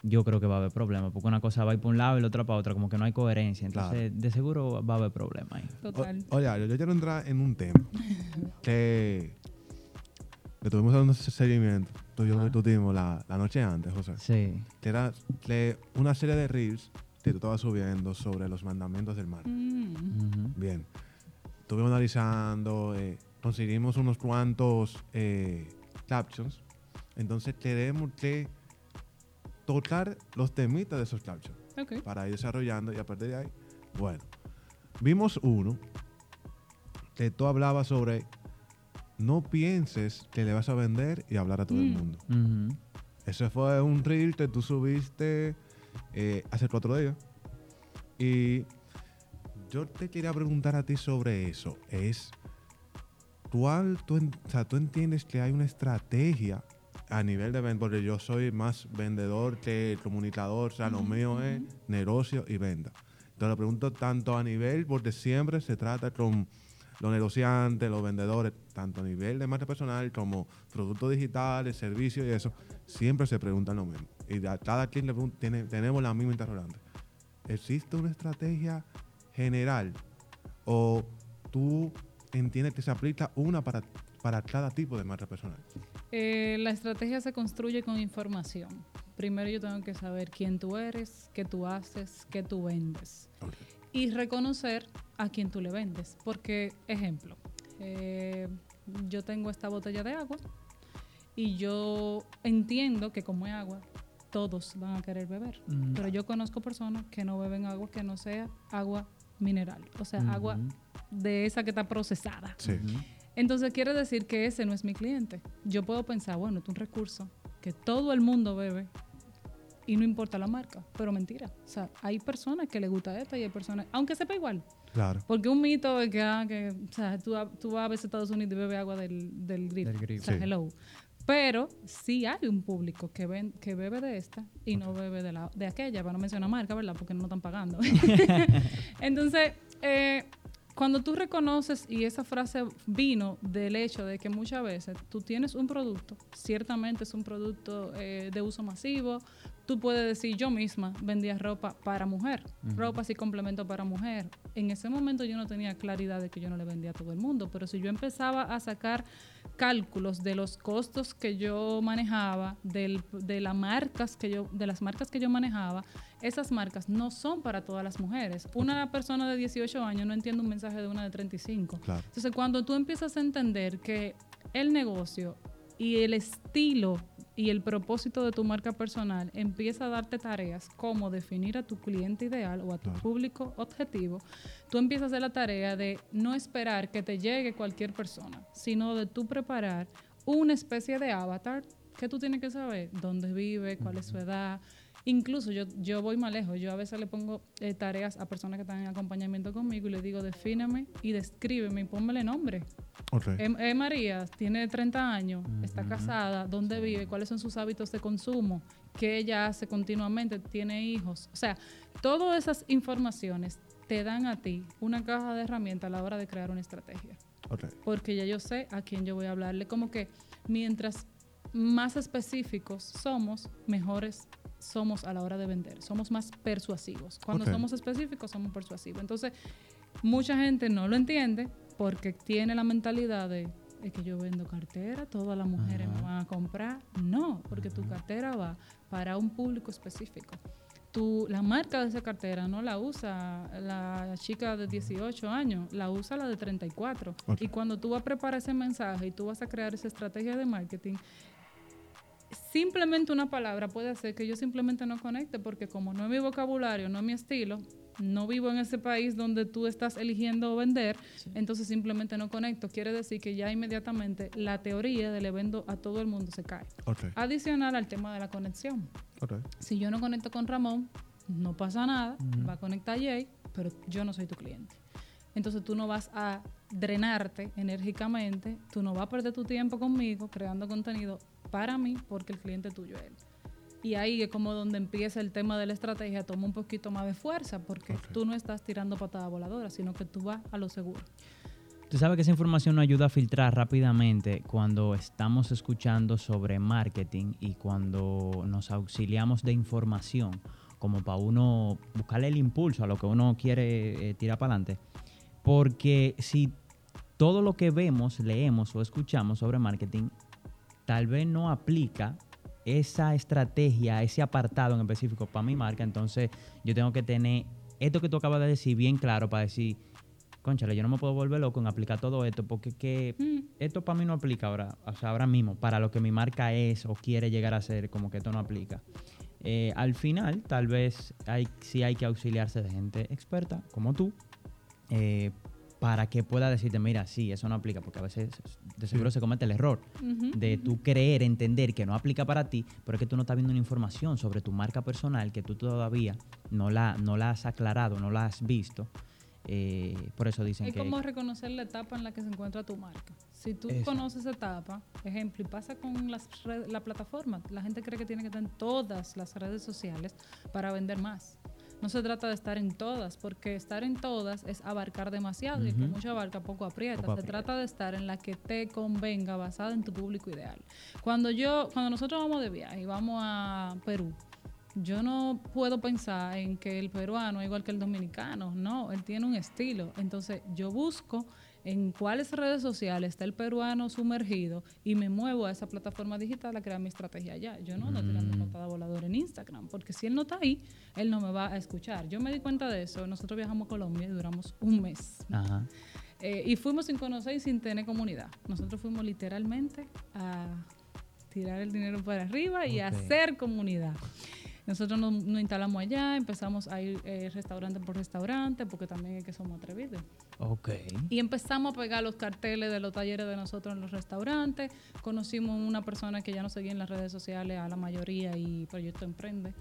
yo creo que va a haber problemas, porque una cosa va a ir para un lado y la otra para otra, como que no hay coherencia. Entonces, de seguro va a haber problemas ahí. Total. O- oye, yo quiero entrar en un tema que, que tuvimos dando ese seguimiento. Tú y yo Ah. tú tuvimos la, la noche antes, José. Sí. Que era que una serie de reels que tú estabas subiendo sobre los mandamientos del mar. Mm. Bien. Estuvimos analizando, eh, conseguimos unos cuantos eh, captions. Entonces queremos que tocar los temitas de esos captions Ok. para ir desarrollando y a partir de ahí, bueno, vimos uno que tú hablabas sobre no pienses que le vas a vender y hablar a todo el Mm. mundo. Ujú. Ese fue un reel que tú subiste eh, hace cuatro días. Y yo te quería preguntar a ti sobre eso. Es, ¿cuál tú, en- o sea, tú entiendes que hay una estrategia a nivel de venta? Porque yo soy más vendedor que comunicador. O sea, lo mío es negocio y venta. Te lo pregunto tanto a nivel, porque siempre se trata con los negociantes, los vendedores, tanto a nivel de marca personal como productos digitales, servicios y eso, siempre se preguntan lo mismo. Y a cada quien le tiene, tenemos la misma interrogante. ¿Existe una estrategia general o tú entiendes que se aplica una para, para cada tipo de marca personal? Eh, la estrategia se construye con información. Primero yo tengo que saber quién tú eres, qué tú haces, qué tú vendes. Y reconocer a quién tú le vendes. Porque, ejemplo, eh, yo tengo esta botella de agua y yo entiendo que como es agua, todos van a querer beber. Mm. Pero yo conozco personas que no beben agua que no sea agua mineral. O sea, agua de esa que está procesada. Sí. Entonces quiere decir que ese no es mi cliente. Yo puedo pensar, bueno, es un recurso que todo el mundo bebe y no importa la marca, pero mentira. O sea, hay personas que les gusta esta y hay personas, aunque sepa igual. Claro. Porque un mito es que, ah, que o sea, tú, tú vas a veces a Estados Unidos y bebes agua del, del grifo. Del grifo. O sea, Sí. hello. Pero sí hay un público que, ven, que bebe de esta y no bebe de, la, de aquella, para no mencionar marca, ¿verdad? Porque no están pagando. Entonces, eh, cuando tú reconoces, y esa frase vino del hecho de que muchas veces tú tienes un producto, ciertamente es un producto eh, de uso masivo, tú puedes decir, yo misma vendía ropa para mujer, ropa y complemento para mujer. En ese momento yo no tenía claridad de que yo no le vendía a todo el mundo, pero si yo empezaba a sacar cálculos de los costos que yo manejaba, del- de, las marcas que yo, de las marcas que yo manejaba, esas marcas no son para todas las mujeres. Una persona de 18 años no entiende un mensaje de una de 35. Claro. Entonces, cuando tú empiezas a entender que el negocio y el estilo y el propósito de tu marca personal empieza a darte tareas como definir a tu cliente ideal o a tu público objetivo, tú empiezas a hacer la tarea de no esperar que te llegue cualquier persona, sino de tú preparar una especie de avatar que tú tienes que saber dónde vive, cuál es su edad. Incluso yo, yo voy más lejos. Yo a veces le pongo eh, tareas a personas que están en acompañamiento conmigo y le digo, defíneme y descríbeme y pónmele nombre. Ok. Eh, eh, María tiene 30 años, está casada, ¿dónde vive? ¿Cuáles son sus hábitos de consumo? ¿Qué ella hace continuamente? ¿Tiene hijos? O sea, todas esas informaciones te dan a ti una caja de herramientas a la hora de crear una estrategia ok. porque ya yo sé a quién yo voy a hablarle. Como que mientras más específicos somos, mejores somos a la hora de vender. Somos más persuasivos. Cuando somos específicos, somos persuasivos. Entonces, mucha gente no lo entiende porque tiene la mentalidad de es que yo vendo cartera, todas las mujeres me van a comprar. No, porque tu cartera va para un público específico. Tu, la marca de esa cartera no la usa la chica de 18 años, la usa la de 34. Ok. Y cuando tú vas a preparar ese mensaje y tú vas a crear esa estrategia de marketing, simplemente una palabra puede hacer que yo simplemente no conecte, porque como no es mi vocabulario, no es mi estilo, no vivo en ese país donde tú estás eligiendo vender, entonces simplemente no conecto. Quiere decir que ya inmediatamente la teoría del evento a todo el mundo se cae. Adicional al tema de la conexión. Si yo no conecto con Ramón, no pasa nada, va a conectar a Jay, pero yo no soy tu cliente. Entonces tú no vas a drenarte enérgicamente, tú no vas a perder tu tiempo conmigo creando contenido para mí porque el cliente tuyo es él. Y ahí es como donde empieza el tema de la estrategia, toma un poquito más de fuerza porque tú no estás tirando patada voladora, sino que tú vas a lo seguro. Tú sabes que esa información nos ayuda a filtrar rápidamente cuando estamos escuchando sobre marketing y cuando nos auxiliamos de información, como para uno buscarle el impulso a lo que uno quiere eh, tirar para adelante. Porque si todo lo que vemos, leemos o escuchamos sobre marketing tal vez no aplica esa estrategia, ese apartado en específico para mi marca, entonces yo tengo que tener esto que tú acabas de decir bien claro para decir, conchale, yo no me puedo volver loco en aplicar todo esto porque que mm. esto para mí no aplica ahora, o sea, ahora mismo, para lo que mi marca es o quiere llegar a ser, como que esto no aplica. Eh, al final, tal vez hay, sí hay que auxiliarse de gente experta como tú eh, para que pueda decirte, mira, sí, eso no aplica, porque a veces de seguro se comete el error de tú creer, entender que no aplica para ti, pero es que tú no estás viendo una información sobre tu marca personal que tú todavía no la, no la has aclarado, no la has visto. Eh, por eso dicen que... Es como reconocer la etapa en la que se encuentra tu marca. Si tú conoces esa etapa, ejemplo, y pasa con las la plataforma, la gente cree que tiene que estar en todas las redes sociales para vender más no se trata de estar en todas, porque estar en todas es abarcar demasiado y que mucho abarca poco aprieta. se trata de estar en la que te convenga, basada en tu público ideal. Cuando yo, cuando nosotros vamos de viaje y vamos a Perú, yo no puedo pensar en que el peruano es igual que el dominicano, no, él tiene un estilo. Entonces yo busco en cuáles redes sociales está el peruano sumergido y me muevo a esa plataforma digital a crear mi estrategia allá. Yo no ando tirando mm. patada voladora en Instagram, porque si él no está ahí, él no me va a escuchar. Yo me di cuenta de eso. Nosotros viajamos a Colombia y duramos un mes. Eh, y fuimos sin conocer y sin tener comunidad. Nosotros fuimos literalmente a tirar el dinero para arriba y a hacer comunidad. Nosotros nos, instalamos allá, empezamos a ir eh, restaurante por restaurante, porque también es que somos atrevidos. Ok. Y empezamos a pegar los carteles de los talleres de nosotros en los restaurantes. Conocimos una persona que ya nos seguía en las redes sociales, a la mayoría, y Proyecto Emprende.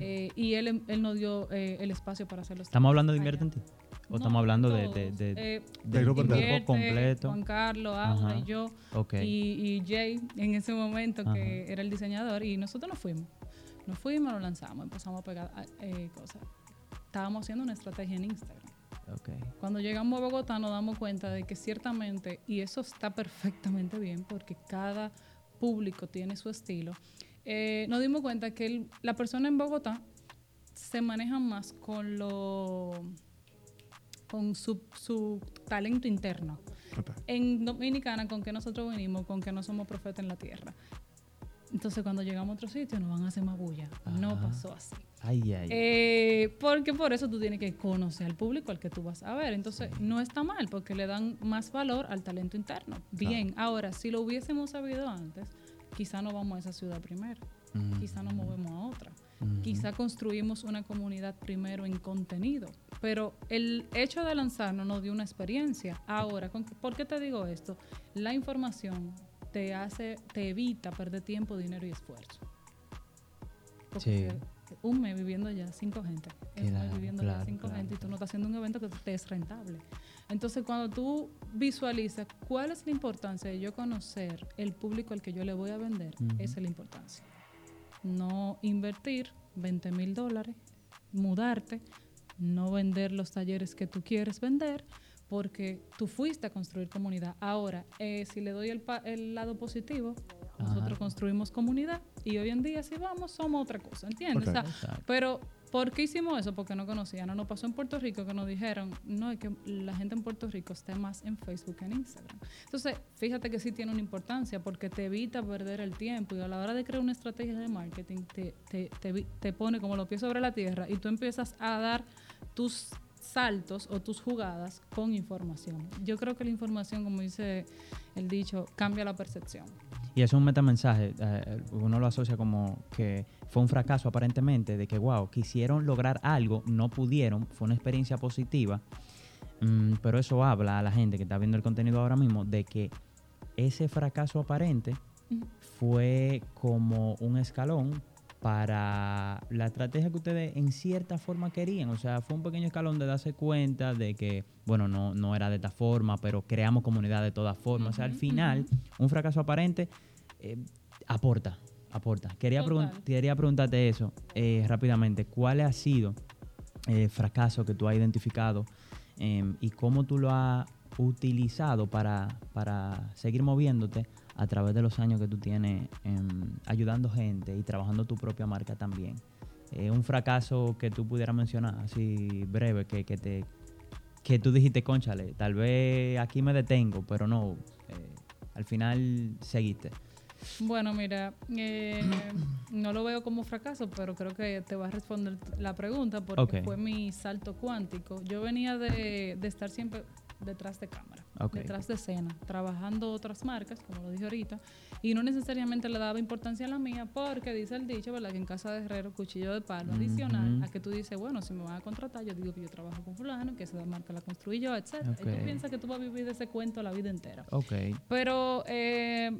Eh, y él, él nos dio eh, el espacio para hacerlo. ¿Estamos hablando de Invierte en ti? ¿O estamos hablando de, de, de, del grupo completo? Juan Carlos, Aura y yo. Y, y, Jay, en ese momento, que era el diseñador, y nosotros nos fuimos. Nos fuimos, lo lanzamos, empezamos a pegar eh, cosas. Estábamos haciendo una estrategia en Instagram. Cuando llegamos a Bogotá nos damos cuenta de que ciertamente, y eso está perfectamente bien porque cada público tiene su estilo, eh, nos dimos cuenta que la persona en Bogotá se maneja más con lo con su, su talento interno. En Dominicana, con que nosotros venimos, con que no somos profetas en la tierra. Entonces, cuando llegamos a otro sitio, nos van a hacer más bulla. No pasó así. Ay, ay. Eh, porque por eso tú tienes que conocer al público al que tú vas a ver. Entonces, no está mal, porque le dan más valor al talento interno. Bien, ahora, si lo hubiésemos sabido antes, quizá no vamos a esa ciudad primero. Quizá nos movemos a otra. Quizá construimos una comunidad primero en contenido. Pero el hecho de lanzarnos nos dio una experiencia. Ahora, ¿por qué te digo esto? La información te hace, te evita perder tiempo, dinero y esfuerzo. Porque un mes viviendo ya cinco gente, un mes viviendo ya cinco gente y tú no estás haciendo un evento que te es rentable. Entonces, cuando tú visualizas cuál es la importancia de yo conocer el público al que yo le voy a vender, esa es la importancia. No invertir 20 mil dólares, mudarte, no vender los talleres que tú quieres vender, porque tú fuiste a construir comunidad. Ahora, eh, si le doy el, lado positivo, nosotros construimos comunidad y hoy en día si vamos somos otra cosa, ¿entiendes? pero ¿por qué hicimos eso? Porque no conocían. No nos pasó en Puerto Rico que nos dijeron, no, es que la gente en Puerto Rico está más en Facebook que en Instagram. Entonces, fíjate que sí tiene una importancia porque te evita perder el tiempo y a la hora de crear una estrategia de marketing te, te, te, te pone como los pies sobre la tierra y tú empiezas a dar tus saltos o tus jugadas con información. Yo creo que la información, como dice el dicho, cambia la percepción. Y eso es un metamensaje. eh, uno lo asocia como que fue un fracaso aparentemente, de que, wow, quisieron lograr algo, no pudieron, fue una experiencia positiva. Mm, pero eso habla a la gente que está viendo el contenido ahora mismo de que ese fracaso aparente fue como un escalón para la estrategia que ustedes en cierta forma querían. O sea, fue un pequeño escalón de darse cuenta de que, bueno, no, no era de esta forma, pero creamos comunidad de todas formas. O sea, al final, un fracaso aparente eh, aporta, aporta. Quería, pregun- quería preguntarte eso eh, rápidamente. ¿Cuál ha sido el fracaso que tú has identificado em, y cómo tú lo has utilizado para, para seguir moviéndote a través de los años que tú tienes em, ayudando gente y trabajando tu propia marca también? Eh, un fracaso que tú pudieras mencionar, así breve, que, que te que tú dijiste, conchale, tal vez aquí me detengo, pero no, eh, al final seguiste. Bueno, mira, eh, no lo veo como fracaso, pero creo que te va a responder la pregunta porque fue mi salto cuántico. Yo venía de, de estar siempre detrás de cámara, Detrás de escena, trabajando otras marcas, como lo dije ahorita, y no necesariamente le daba importancia a la mía porque dice el dicho, ¿verdad? Que en casa de herrero, cuchillo de palo, adicional a que tú dices, bueno, si me van a contratar, yo digo que yo trabajo con fulano, que esa marca la construí yo, etc. Y tú piensas que tú vas a vivir de ese cuento la vida entera. Ok. Pero eh,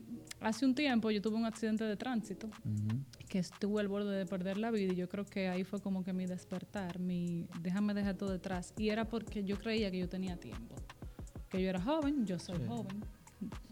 hace un tiempo yo tuve un accidente de tránsito que estuve al borde de perder la vida y yo creo que ahí fue como que mi despertar, mi déjame dejar todo detrás. Y era porque yo creía que yo tenía tiempo, que yo era joven, yo soy Sí. joven,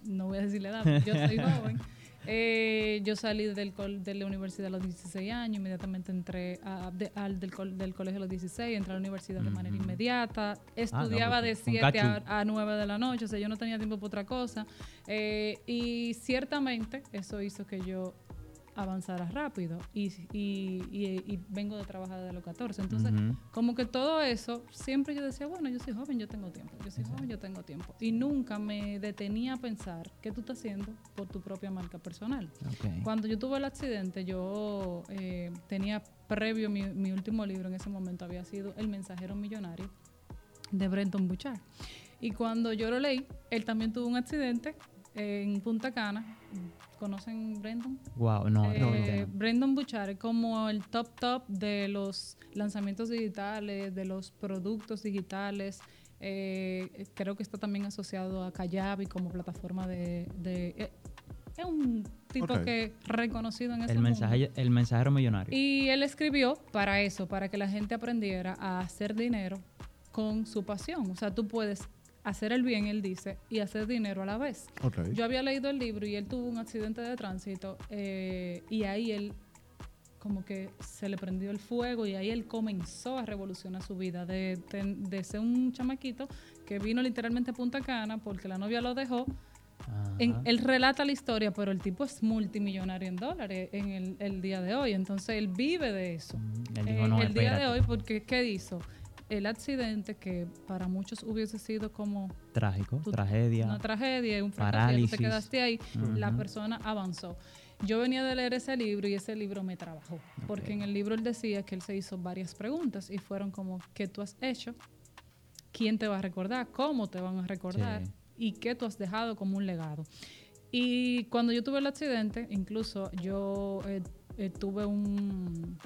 no voy a decir la edad, pero yo soy joven. Eh, yo salí del col- de la universidad a los 16 años, inmediatamente entré a- de- al del, col- del colegio a los 16, entré a la universidad de manera inmediata, estudiaba pues, de fue un 7 a, a 9 de la noche, o sea, yo no tenía tiempo para otra cosa. Eh, y ciertamente eso hizo que yo avanzara rápido y, y- y- y vengo de trabajar desde los 14. Entonces, como que todo eso, siempre yo decía, bueno, yo soy joven, yo tengo tiempo, yo soy joven, yo tengo tiempo. Y nunca me detenía a pensar qué tú estás haciendo por tu propia marca personal. Cuando yo tuve el accidente, yo eh, tenía previo mi, mi último libro en ese momento, había sido El mensajero millonario de Brenton Bouchard. Y cuando yo lo leí, él también tuvo un accidente en Punta Cana. ¿Conocen Brenton? Wow, no, Eh, realmente no. Brendan Bouchard es como el top top de los lanzamientos digitales, de los productos digitales. Eh, creo que está también asociado a Kayabi como plataforma de... de- eh, es un tipo Ok. que reconocido en ese El, mundo. el mensajero millonario. Y él escribió para eso, para que la gente aprendiera a hacer dinero con su pasión. O sea, tú puedes hacer el bien, él dice, y hacer dinero a la vez. Yo había leído el libro y él tuvo un accidente de tránsito eh, y ahí él como que se le prendió el fuego y ahí él comenzó a revolucionar su vida de, de ser un chamaquito que vino literalmente a Punta Cana porque la novia lo dejó. En- él relata la historia, pero el tipo es multimillonario en dólares en el, el día de hoy. Entonces él vive de eso. Mm, él Eh, dijo, no, el día de hoy, porque ¿qué hizo? El accidente que para muchos hubiese sido como Trágico, tú- tragedia. una tragedia, un fracaso, y tú te quedaste ahí, la Ujú. persona avanzó. Yo venía de leer ese libro y ese libro me trabajó, porque Ok. en el libro él decía que él se hizo varias preguntas y fueron como, ¿qué tú has hecho? ¿Quién te va a recordar? ¿Cómo te van a recordar? Sí. ¿Y qué tú has dejado como un legado? Y cuando yo tuve el accidente, incluso yo eh, eh, tuve un,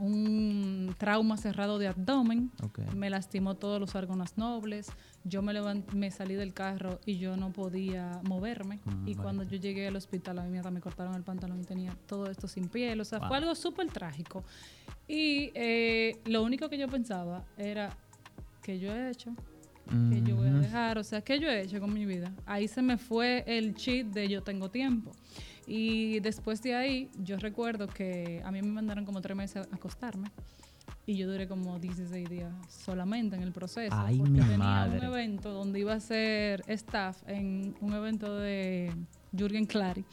un trauma cerrado de abdomen, me lastimó todos los órganos nobles. Yo me, levant- me salí del carro y yo no podía moverme. Mm, y cuando yo llegué al hospital, a mí me me cortaron el pantalón y tenía todo esto sin piel. O sea, Wow. fue algo súper trágico. Y eh, lo único que yo pensaba era que yo he hecho, que yo voy a Ujú. dejar, o sea, ¿qué yo he hecho con mi vida? Ahí se me fue el cheat de yo tengo tiempo. Y después de ahí, yo recuerdo que a mí me mandaron como tres meses a acostarme. Y yo duré como 16 días solamente en el proceso. Ay, porque mi tenía madre. un evento donde iba a ser staff en un evento de Jürgen Clary.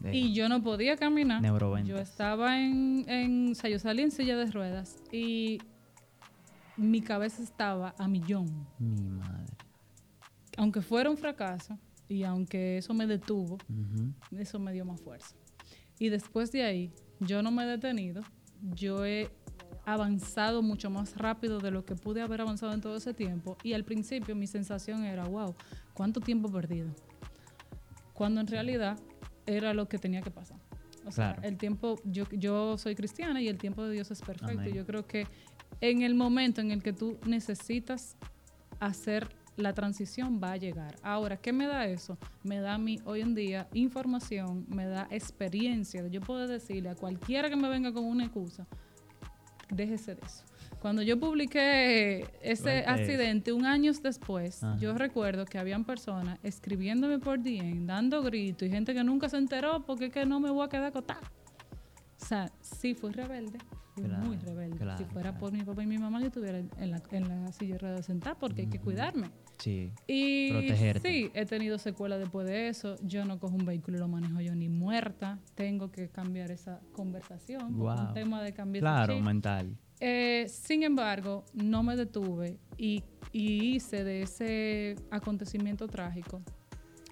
De- Y yo no podía caminar. Neuroventas. Yo estaba en, en, o sea, yo salí en silla de ruedas y mi cabeza estaba a millón. Mi madre. Aunque fuera un fracaso y aunque eso me detuvo, eso me dio más fuerza. Y después de ahí, yo no me he detenido. Yo he avanzado mucho más rápido de lo que pude haber avanzado en todo ese tiempo. Y al principio mi sensación era, wow, ¿cuánto tiempo perdido? Cuando en realidad era lo que tenía que pasar. O sea, el tiempo, yo, yo soy cristiana y el tiempo de Dios es perfecto. Yo creo que en el momento en el que tú necesitas hacer la transición va a llegar. Ahora, ¿qué me da eso? Me da a mí hoy en día información, me da experiencia. Yo puedo decirle a cualquiera que me venga con una excusa, déjese de eso. Cuando yo publiqué ese accidente un año después, yo recuerdo que habían personas escribiéndome por DM, dando gritos y gente que nunca se enteró porque es que no me voy a quedar acotada. O sea, sí fui rebelde, muy rebelde. si fuera por mi papá y mi mamá, yo estuviera en la, en la silla de sentar porque hay que cuidarme. Sí. Y sí, he tenido secuelas después de eso. Yo no cojo un vehículo y lo manejo yo ni muerta. Tengo que cambiar esa conversación. Wow. Un tema de cambiar Claro, mental. Eh, sin embargo, no me detuve y, hice de ese acontecimiento trágico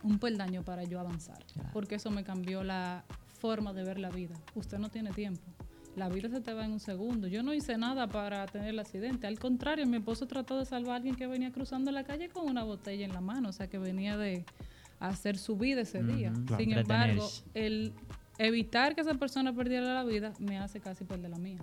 un peldaño para yo avanzar. Porque eso me cambió la forma de ver la vida. Usted no tiene tiempo la vida se te va en un segundo. Yo no hice nada para tener el accidente. Al contrario, mi esposo trató de salvar a alguien que venía cruzando la calle con una botella en la mano, o sea, que venía de hacer su vida ese día. Sin embargo, el evitar que esa persona perdiera la vida me hace casi perder la mía.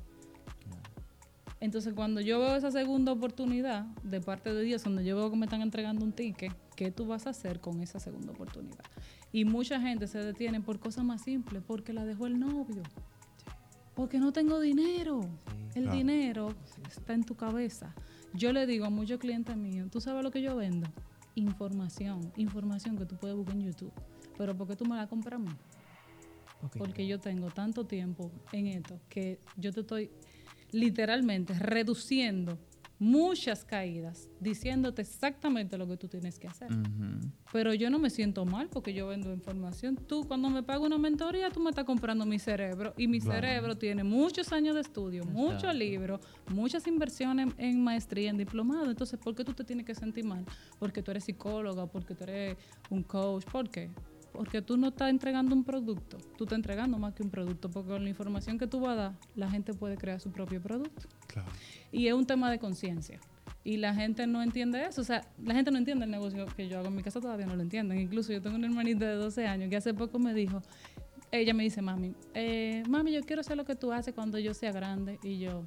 Entonces, cuando yo veo esa segunda oportunidad de parte de Dios, donde yo veo que me están entregando un ticket, ¿qué tú vas a hacer con esa segunda oportunidad? Y mucha gente se detiene por cosas más simples, porque la dejó el novio, porque no tengo dinero. el dinero está en tu cabeza. Yo le digo a muchos clientes míos, ¿tú sabes lo que yo vendo? Información, información que tú puedes buscar en YouTube. Pero ¿por qué tú me la compras a mí? Porque yo tengo tanto tiempo en esto que yo te estoy literalmente reduciendo muchas caídas diciéndote exactamente lo que tú tienes que hacer. Pero yo no me siento mal porque yo vendo información. Tú cuando me pagas una mentoría, tú me estás comprando mi cerebro y mi cerebro tiene muchos años de estudio, muchos libros, muchas inversiones en maestría, en diplomado. Entonces, ¿por qué tú te tienes que sentir mal? Porque tú eres psicóloga, porque tú eres un coach, ¿por qué? Porque tú no estás entregando un producto, tú estás entregando más que un producto, porque con la información que tú vas a dar, la gente puede crear su propio producto. Claro. Y es un tema de conciencia. Y la gente no entiende eso. O sea, la gente no entiende el negocio que yo hago en mi casa, todavía no lo entienden. Incluso yo tengo una hermanita de 12 años que hace poco me dijo, ella me dice, mami, eh, mami, yo quiero hacer lo que tú haces cuando yo sea grande. Y yo,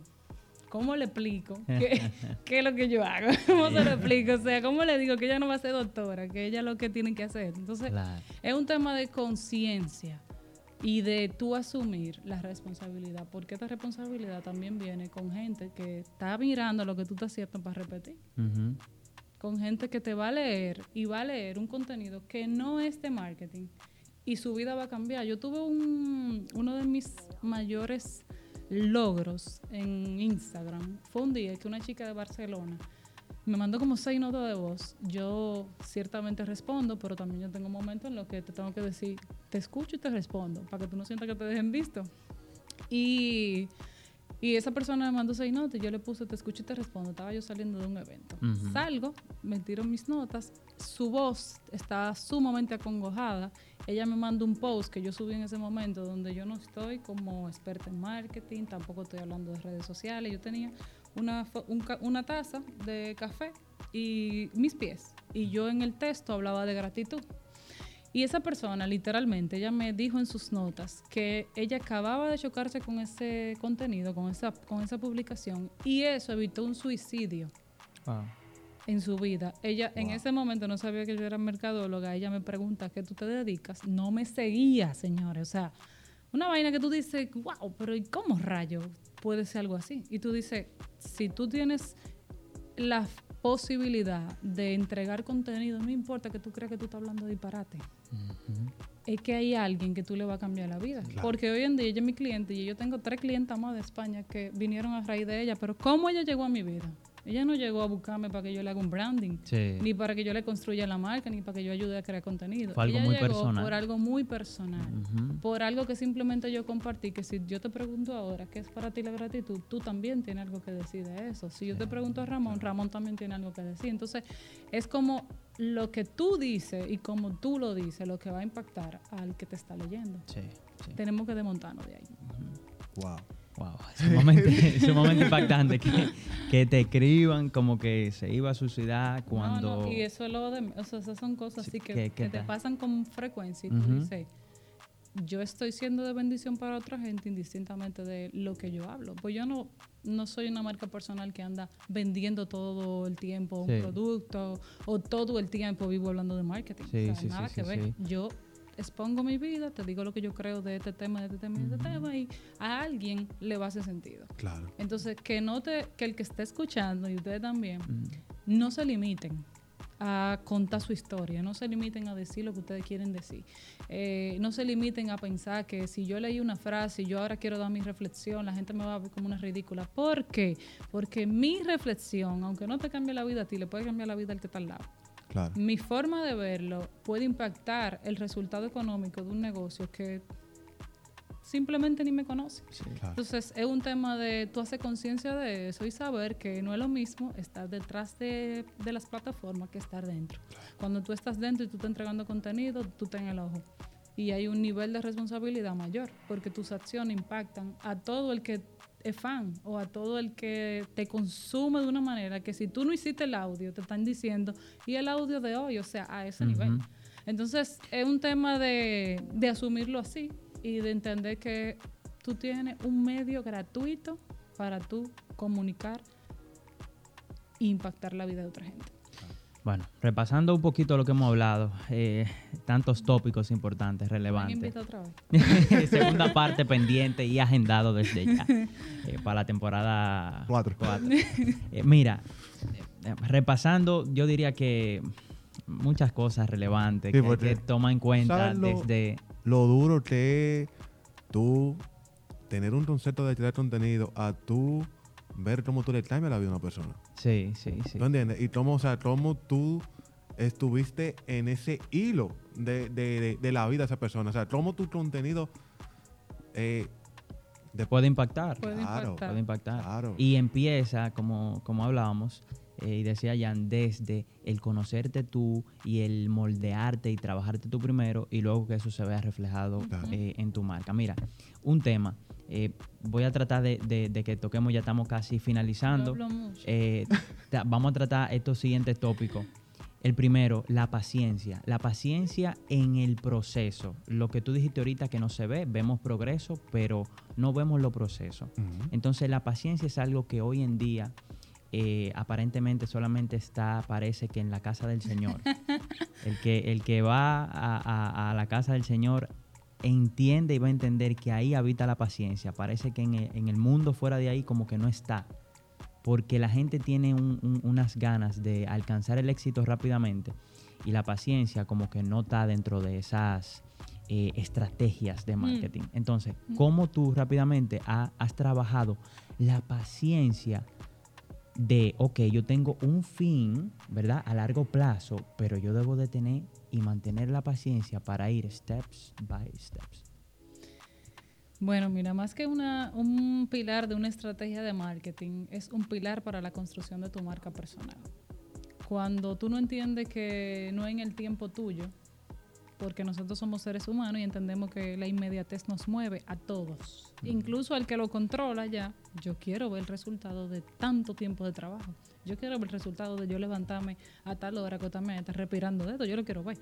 ¿cómo le explico qué, qué, es lo que yo hago? ¿Cómo se lo explico? O sea, ¿cómo le digo que ella no va a ser doctora? Que ella lo que tiene que hacer. Entonces, es un tema de conciencia y de tú asumir la responsabilidad, porque esta responsabilidad también viene con gente que está mirando lo que tú estás haciendo para repetir. Con gente que te va a leer y va a leer un contenido que no es de marketing y su vida va a cambiar. Yo tuve un, uno de mis mayores logros en Instagram. Fue un día que una chica de Barcelona me mandó como seis notas de voz. Yo ciertamente respondo, pero también yo tengo momentos en los que te tengo que decir, te escucho y te respondo, para que tú no sientas que te dejen visto. Y, y esa persona me mandó seis notas y yo le puse, te escucho y te respondo. Estaba yo saliendo de un evento. Salgo, me tiro mis notas, su voz estaba sumamente acongojada. Ella me mandó un post que yo subí en ese momento donde yo no estoy como experta en marketing, tampoco estoy hablando de redes sociales. Yo tenía una, una taza de café y mis pies. Y yo en el texto hablaba de gratitud. Y esa persona, literalmente, ella me dijo en sus notas que ella acababa de chocarse con ese contenido, con esa, con esa publicación, y eso evitó un suicidio en su vida. Ella en ese momento no sabía que yo era mercadóloga. Ella me pregunta, ¿qué tú te dedicas? No me seguía, señores. O sea, una vaina que tú dices, wow, pero ¿y cómo rayo puede ser algo así? Y tú dices, si tú tienes la posibilidad de entregar contenido, no importa que tú creas que tú estás hablando de disparate. Es que hay alguien que tú le va a cambiar la vida. Porque hoy en día ella es mi cliente y yo tengo tres clientes más de España que vinieron a raíz de ella. Pero ¿cómo ella llegó a mi vida? Ella no llegó a buscarme para que yo le haga un branding, ni para que yo le construya la marca, ni para que yo ayude a crear contenido. algo Ella muy llegó personal. por algo muy personal, por algo que simplemente yo compartí, que si yo te pregunto ahora qué es para ti la gratitud, tú también tienes algo que decir de eso. Si yo te pregunto a Ramón, Ramón también tiene algo que decir. Entonces, es como lo que tú dices y como tú lo dices, lo que va a impactar al que te está leyendo. Tenemos que desmontarnos de ahí. Wow. Wow, es sumamente, impactante que, que, te escriban como que se iba a suicidar cuando... No, no, y eso es lo de... O sea, esas son cosas así que, que, te pasan con frecuencia y tú dices, yo estoy siendo de bendición para otra gente indistintamente de lo que yo hablo. Pues yo no, no soy una marca personal que anda vendiendo todo el tiempo un producto o todo el tiempo vivo hablando de marketing. o sea, nada que ver. Yo expongo mi vida, te digo lo que yo creo de este tema, de este tema, de este tema, y a alguien le va a hacer sentido. Claro. Entonces, que note que el que esté escuchando, y ustedes también, no se limiten a contar su historia, no se limiten a decir lo que ustedes quieren decir, eh, no se limiten a pensar que si yo leí una frase y yo ahora quiero dar mi reflexión, la gente me va a ver como una ridícula. ¿Por qué? Porque mi reflexión, aunque no te cambie la vida a ti, le puede cambiar la vida al que está al lado. Mi forma de verlo puede impactar el resultado económico de un negocio que simplemente ni me conoce. Entonces es un tema de tú hacer conciencia de eso y saber que no es lo mismo estar detrás de, las plataformas que estar dentro. Cuando tú estás dentro y tú estás entregando contenido, tú estás en el ojo. Y hay un nivel de responsabilidad mayor, porque tus acciones impactan a todo el que fan o a todo el que te consume de una manera que si tú no hiciste el audio, te están diciendo, y el audio de hoy, o sea, a ese nivel. Entonces, es un tema de, de asumirlo así y de entender que tú tienes un medio gratuito para tú comunicar e impactar la vida de otra gente. Bueno, repasando un poquito lo que hemos hablado, eh, tantos tópicos importantes, relevantes. otra vez. Segunda parte pendiente y agendado desde ya eh, para la temporada 4. Eh, mira, repasando, yo diría que muchas cosas relevantes que, que toma en cuenta desde... Lo duro que tú tener un concepto de crear contenido a tú ver cómo tú le traes la vida a una persona. Sí, sí, sí. ¿Tú entiendes? Y cómo, o sea, cómo tú estuviste en ese hilo de, la vida de esa persona. O sea, cómo tu contenido... Eh, puede impactar. Puede claro, Puede impactar. Y empieza, como, como hablábamos, eh, y decía Jan, desde el conocerte tú y el moldearte y trabajarte tú primero y luego que eso se vea reflejado eh, en tu marca. Mira, un tema eh, voy a tratar de, que toquemos, ya estamos casi finalizando. Eh, vamos a tratar estos siguientes tópicos. El primero, la paciencia. La paciencia en el proceso. Lo que tú dijiste ahorita que no se ve, vemos progreso, pero no vemos los procesos. Entonces la paciencia es algo que hoy en día eh, aparentemente solamente está, parece que en la casa del Señor. el, que, el que va a la casa del Señor entiende y va a entender que ahí habita la paciencia. Parece que en el, mundo fuera de ahí como que no está. Porque la gente tiene unas ganas de alcanzar el éxito rápidamente y la paciencia como que no está dentro de esas eh, estrategias de mm. marketing. Entonces, mm. ¿cómo tú rápidamente has trabajado la paciencia de, ok, yo tengo un fin, ¿verdad? A largo plazo, pero yo debo de tener y mantener la paciencia para ir steps by steps. Bueno, mira, más que una, un pilar de una estrategia de marketing, es un pilar para la construcción de tu marca personal. Cuando tú no entiendes que no en el tiempo tuyo, porque nosotros somos seres humanos y entendemos que la inmediatez nos mueve a todos, incluso al que lo controla ya. Yo quiero ver el resultado de tanto tiempo de trabajo. Yo quiero ver el resultado de yo levantarme a tal hora, acotarme, estar respirando de esto. Yo lo quiero ver.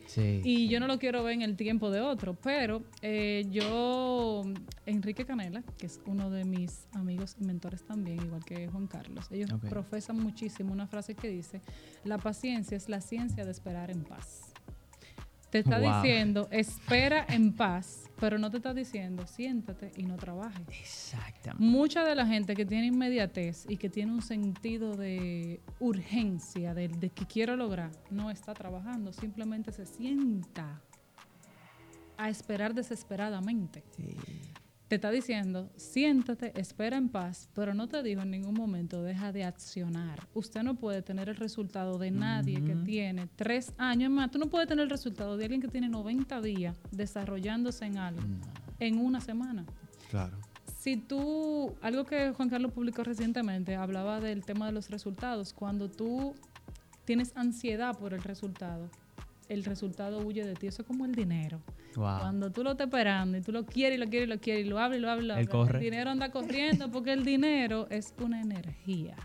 Y yo no lo quiero ver en el tiempo de otro. Pero eh, yo, Enrique Canela, que es uno de mis amigos y mentores también, igual que Juan Carlos, ellos profesan muchísimo una frase que dice: La paciencia es la ciencia de esperar en paz. Te está diciendo, espera en paz, pero no te está diciendo, siéntate y no trabajes. Exactamente. Mucha de la gente que tiene inmediatez y que tiene un sentido de urgencia, de, de que quiero lograr, no está trabajando, simplemente se sienta a esperar desesperadamente. Sí te está diciendo, siéntate, espera en paz, pero no te dijo en ningún momento, deja de accionar. Usted no puede tener el resultado de nadie que tiene tres años más. Tú no puedes tener el resultado de alguien que tiene 90 días desarrollándose en algo en una semana. Claro. Si tú, algo que Juan Carlos publicó recientemente, hablaba del tema de los resultados. Cuando tú tienes ansiedad por el resultado, el resultado huye de ti. Eso es como el dinero Wow. Cuando tú lo estás esperando y tú lo quieres y lo quieres y lo quieres y lo hablas y lo hablas, y lo Él hablas, corre. el dinero anda corriendo porque el dinero es una energía.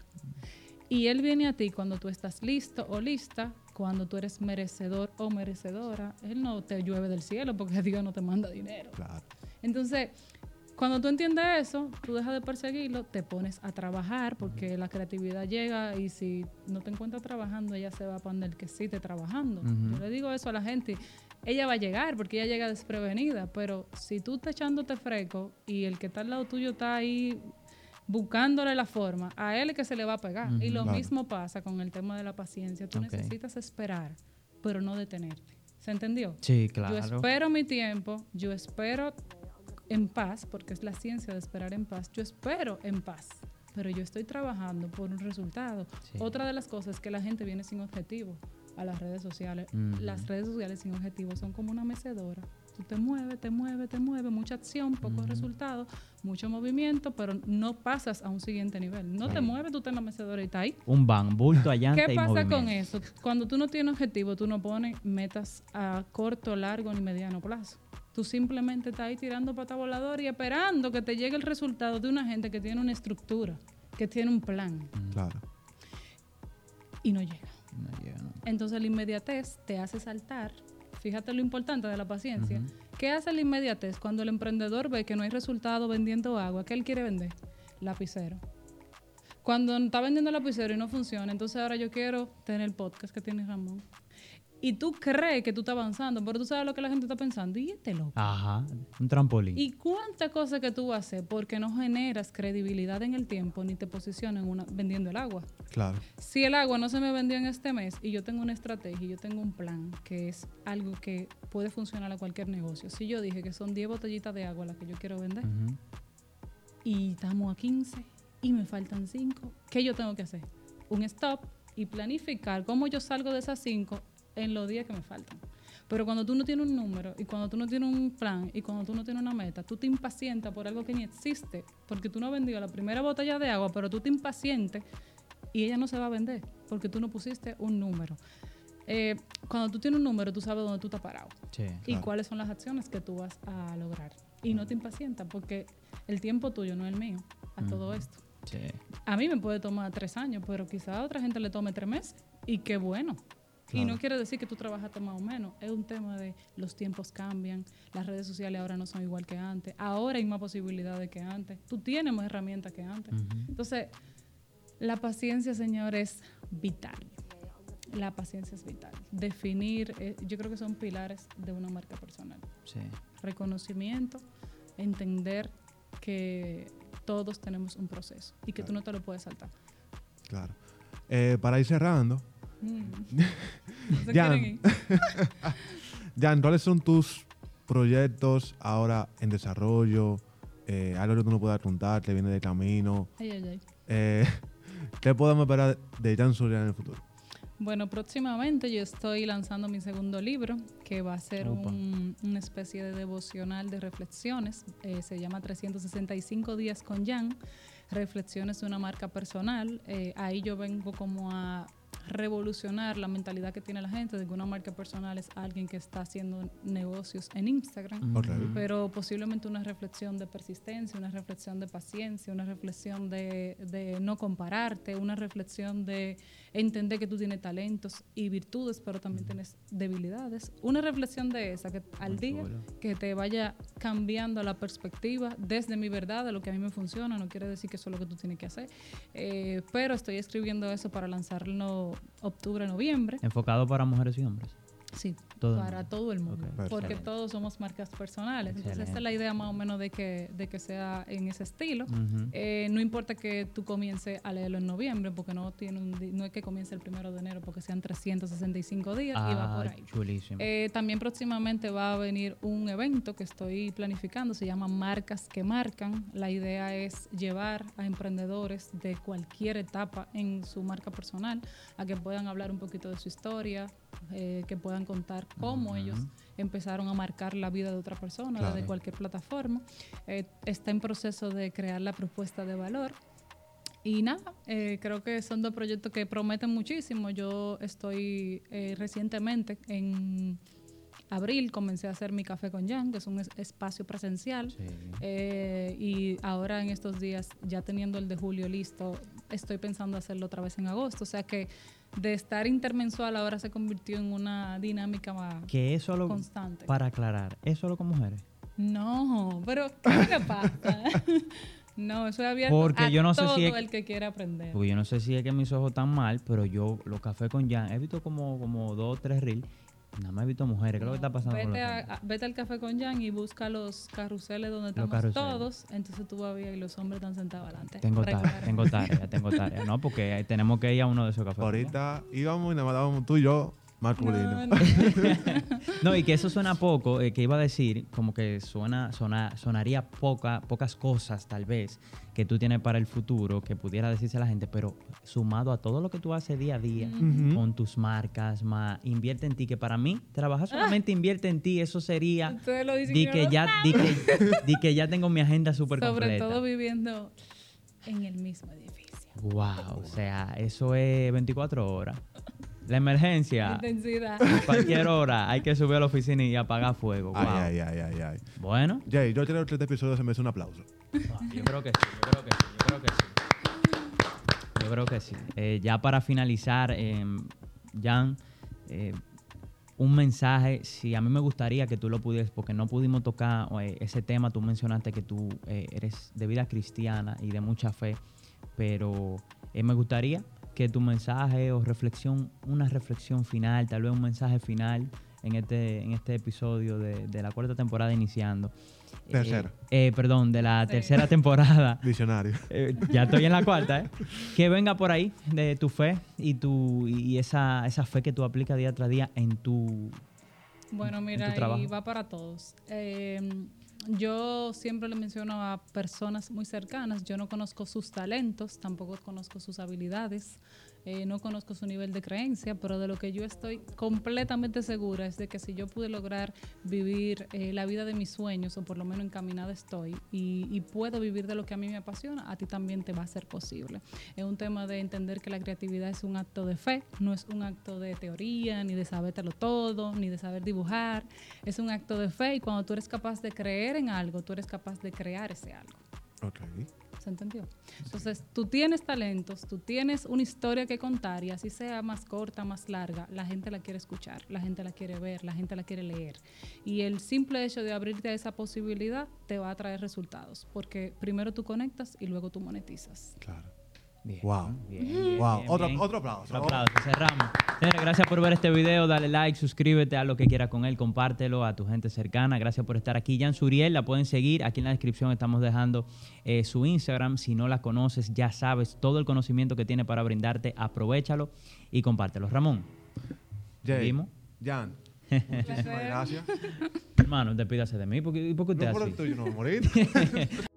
Y él viene a ti cuando tú estás listo o lista, cuando tú eres merecedor o merecedora. Él no te llueve del cielo porque Dios no te manda dinero. Claro. Entonces, cuando tú entiendes eso, tú dejas de perseguirlo, te pones a trabajar porque la creatividad llega y si no te encuentras trabajando, ella se va a poner que sí te trabajando. Yo le digo eso a la gente. Ella va a llegar porque ella llega desprevenida, pero si tú estás echándote fresco y el que está al lado tuyo está ahí buscándole la forma, a él es que se le va a pegar. y lo Claro. mismo pasa con el tema de la paciencia. Tú necesitas esperar, pero no detenerte. ¿Se entendió? Sí, claro. Yo espero mi tiempo, yo espero en paz, porque es la ciencia de esperar en paz. Yo espero en paz, pero yo estoy trabajando por un resultado. Sí. Otra de las cosas es que la gente viene sin objetivo a las redes sociales. Las redes sociales sin objetivo son como una mecedora. Tú te mueves, te mueves, te mueves, mucha acción, pocos resultados, mucho movimiento, pero no pasas a un siguiente nivel. No te mueves, tú estás en la mecedora y estás ahí. Un van, bulto allante ¿Qué pasa con eso? Cuando tú no tienes objetivo, tú no pones metas a corto, largo ni mediano plazo. Tú simplemente estás ahí tirando pata voladora y esperando que te llegue el resultado de una gente que tiene una estructura, que tiene un plan Claro. y no llega. No llega, no. Entonces la inmediatez te hace saltar. Fíjate lo importante de la paciencia. ¿Qué hace la inmediatez cuando el emprendedor ve que no hay resultado vendiendo agua? ¿Qué él quiere vender? Lapicero. Cuando está vendiendo lapicero y no funciona, entonces ahora yo quiero tener el podcast que tiene Ramón. Y tú crees que tú estás avanzando, pero tú sabes lo que la gente está pensando. Y este loco. Ajá, un trampolín. ¿Y cuántas cosas que tú haces porque no generas credibilidad en el tiempo ni te posicionas una, vendiendo el agua? Claro. Si el agua no se me vendió en este mes y yo tengo una estrategia, y yo tengo un plan que es algo que puede funcionar a cualquier negocio. Si yo dije que son 10 botellitas de agua las que yo quiero vender y estamos a 15 y me faltan 5, ¿qué yo tengo que hacer? Un stop y planificar cómo yo salgo de esas 5 en los días que me faltan. Pero cuando tú no tienes un número y cuando tú no tienes un plan y cuando tú no tienes una meta, tú te impacientas por algo que ni existe, porque tú no has vendido la primera botella de agua, pero tú te impacientes y ella no se va a vender porque tú no pusiste un número. Eh, cuando tú tienes un número, tú sabes dónde tú estás parado Sí. y cuáles son las acciones que tú vas a lograr. Y no te impacientas porque el tiempo tuyo no es el mío a todo esto. Sí. A mí me puede tomar tres años, pero quizá a otra gente le tome tres meses. Y qué bueno. Y no quiere decir que tú trabajaste más o menos. Es un tema de los tiempos cambian, las redes sociales ahora no son igual que antes. Ahora hay más posibilidades que antes. Tú tienes más herramientas que antes. Entonces, la paciencia, señor, es vital. La paciencia es vital. Definir, eh, yo creo que son pilares de una marca personal. Sí. Reconocimiento, entender que todos tenemos un proceso y que tú no te lo puedes saltar. Claro. Eh, para ir cerrando, Mm. ¿No se Jan. Jan, ¿cuáles son tus proyectos ahora en desarrollo? Eh, algo que tú no puedas contar, que viene de camino. Ay, ay, ay. Eh, ¿Qué podemos esperar de Jan Zulia en el futuro? Bueno, próximamente yo estoy lanzando mi segundo libro, que va a ser un- una especie de devocional de reflexiones. Eh, se llama 365 días con Jan. Reflexiones de una marca personal. Eh, ahí yo vengo como a revolucionar la mentalidad que tiene la gente de que una marca personal es alguien que está haciendo negocios en Instagram. Ok. pero posiblemente una reflexión de persistencia, una reflexión de paciencia, una reflexión de, de no compararte, una reflexión de entender que tú tienes talentos y virtudes, pero también tienes debilidades. Una reflexión de esa, que al día, que te vaya cambiando la perspectiva desde mi verdad, de lo que a mí me funciona, no quiere decir que eso es lo que tú tienes que hacer, Eh, pero estoy escribiendo eso para lanzarlo octubre, noviembre. Enfocado para mujeres y hombres. Sí, Todo para todo el mundo. Porque todos somos marcas personales. Entonces, esta es la idea más o menos de que, de que sea en ese estilo. Eh, no importa que tú comiences a leerlo en noviembre, porque no, tiene un no es que comience el primero de enero, porque sean 365 días y va por Ah, ahí. chulísimo. Eh, también próximamente va a venir un evento que estoy planificando, se llama Marcas que Marcan. La idea es llevar a emprendedores de cualquier etapa en su marca personal a que puedan hablar un poquito de su historia, eh, que puedan contar cómo ellos empezaron a marcar la vida de otra persona Claro. desde cualquier plataforma. Eh, está en proceso de crear la propuesta de valor. Y nada, eh, creo que son dos proyectos que prometen muchísimo. Yo estoy recientemente en, abril comencé a hacer mi café con Jan, que es un es- espacio presencial. Sí. Eh, y ahora en estos días, ya teniendo el de julio listo, estoy pensando hacerlo otra vez en agosto. O sea que de estar intermensual ahora se convirtió en una dinámica más Que eso lo, constante. para aclarar, ¿es solo con mujeres? No, pero ¿qué es lo que pasa? no, eso es abierto Porque a yo no sé todo si es- el que quiera aprender. Porque yo no sé si es que mis ojos están mal, pero yo los cafés con Jan, he visto como, como dos o tres reels, nada más he visto mujeres. ¿Qué es lo que está pasando Vete, a- vete al café con Jan y busca los carruseles donde estamos carruseles. todos. Entonces tú vas a y los hombres están sentados adelante. Tengo tarea, tengo tarea, tengo tarea. No, porque tenemos que ir a uno de esos cafés. Ahorita íbamos y nada más dábamos tú y yo masculino. No, no. No, y que eso suena poco, eh, que iba a decir, como que suena, sona- sonaría poca, pocas cosas tal vez que tú tienes para el futuro, que pudiera decirse a la gente, pero sumado a todo lo que tú haces día a día, con tus marcas, más invierte en ti, que para mí, trabajar solamente invierte en ti, eso sería Ustedes lo dicen di que ya, di que, di que ya tengo mi agenda súper Sobre completa. todo viviendo en el mismo edificio. Wow, o sea, eso es 24 horas. La emergencia, Intensidad. cualquier hora, hay que subir a la oficina y apagar fuego. Wow. Ay, ay, ay, ay, ay. Bueno, Jay, yo creo que este episodio se me hace un aplauso. yo creo que sí, yo creo que sí, yo creo que sí. Yo creo que sí. Eh, ya para finalizar, eh, Jan, eh, un mensaje, si a mí me gustaría que tú lo pudieras, porque no pudimos tocar eh, ese tema, tú mencionaste que tú eh, eres de vida cristiana y de mucha fe, pero eh, me gustaría que tu mensaje o reflexión, una reflexión final, tal vez un mensaje final en este, en este episodio de, de la cuarta temporada iniciando. Eh, Tercera. eh, perdón, de la Sí. tercera temporada. Diccionario. Eh, ya estoy en la cuarta, ¿eh? Que venga por ahí de tu fe y tu y esa, esa fe que tú aplicas día tras día en tu... Bueno, en tu mira, y va para todos. Eh, yo siempre le menciono a personas muy cercanas, yo no conozco sus talentos, tampoco conozco sus habilidades, eh, no conozco su nivel de creencia, pero de lo que yo estoy completamente segura es de que si yo pude lograr vivir eh, la vida de mis sueños, o por lo menos encaminada estoy, y, y puedo vivir de lo que a mí me apasiona, a ti también te va a ser posible. Es un tema de entender que la creatividad es un acto de fe, no es un acto de teoría, ni de sabértelo todo, ni de saber dibujar, es un acto de fe y cuando tú eres capaz de creer en algo, tú eres capaz de crear ese algo. Ok. ¿Se entendió? Entonces, tú tienes talentos, tú tienes una historia que contar y así sea más corta, más larga, la gente la quiere escuchar, la gente la quiere ver, la gente la quiere leer. Y el simple hecho de abrirte a esa posibilidad te va a traer resultados, porque primero tú conectas y luego tú monetizas. Claro. Bien, Wow. bien, Wow. bien, Otro, bien. otro aplauso. Otro aplauso, cerramos. Señores, gracias por ver este video. Dale like, suscríbete a lo que quieras con él, compártelo a tu gente cercana. Gracias por estar aquí. Jan Suriel, la pueden seguir. Aquí en la descripción estamos dejando eh, su Instagram. Si no la conoces, ya sabes todo el conocimiento que tiene para brindarte. Aprovechalo y compártelo. Ramón, Jay. Jan, muchísimas gracias. hermano, despídase de mí. ¿Por qué, ¿y por qué usted No así? por el tuyo, no, morir.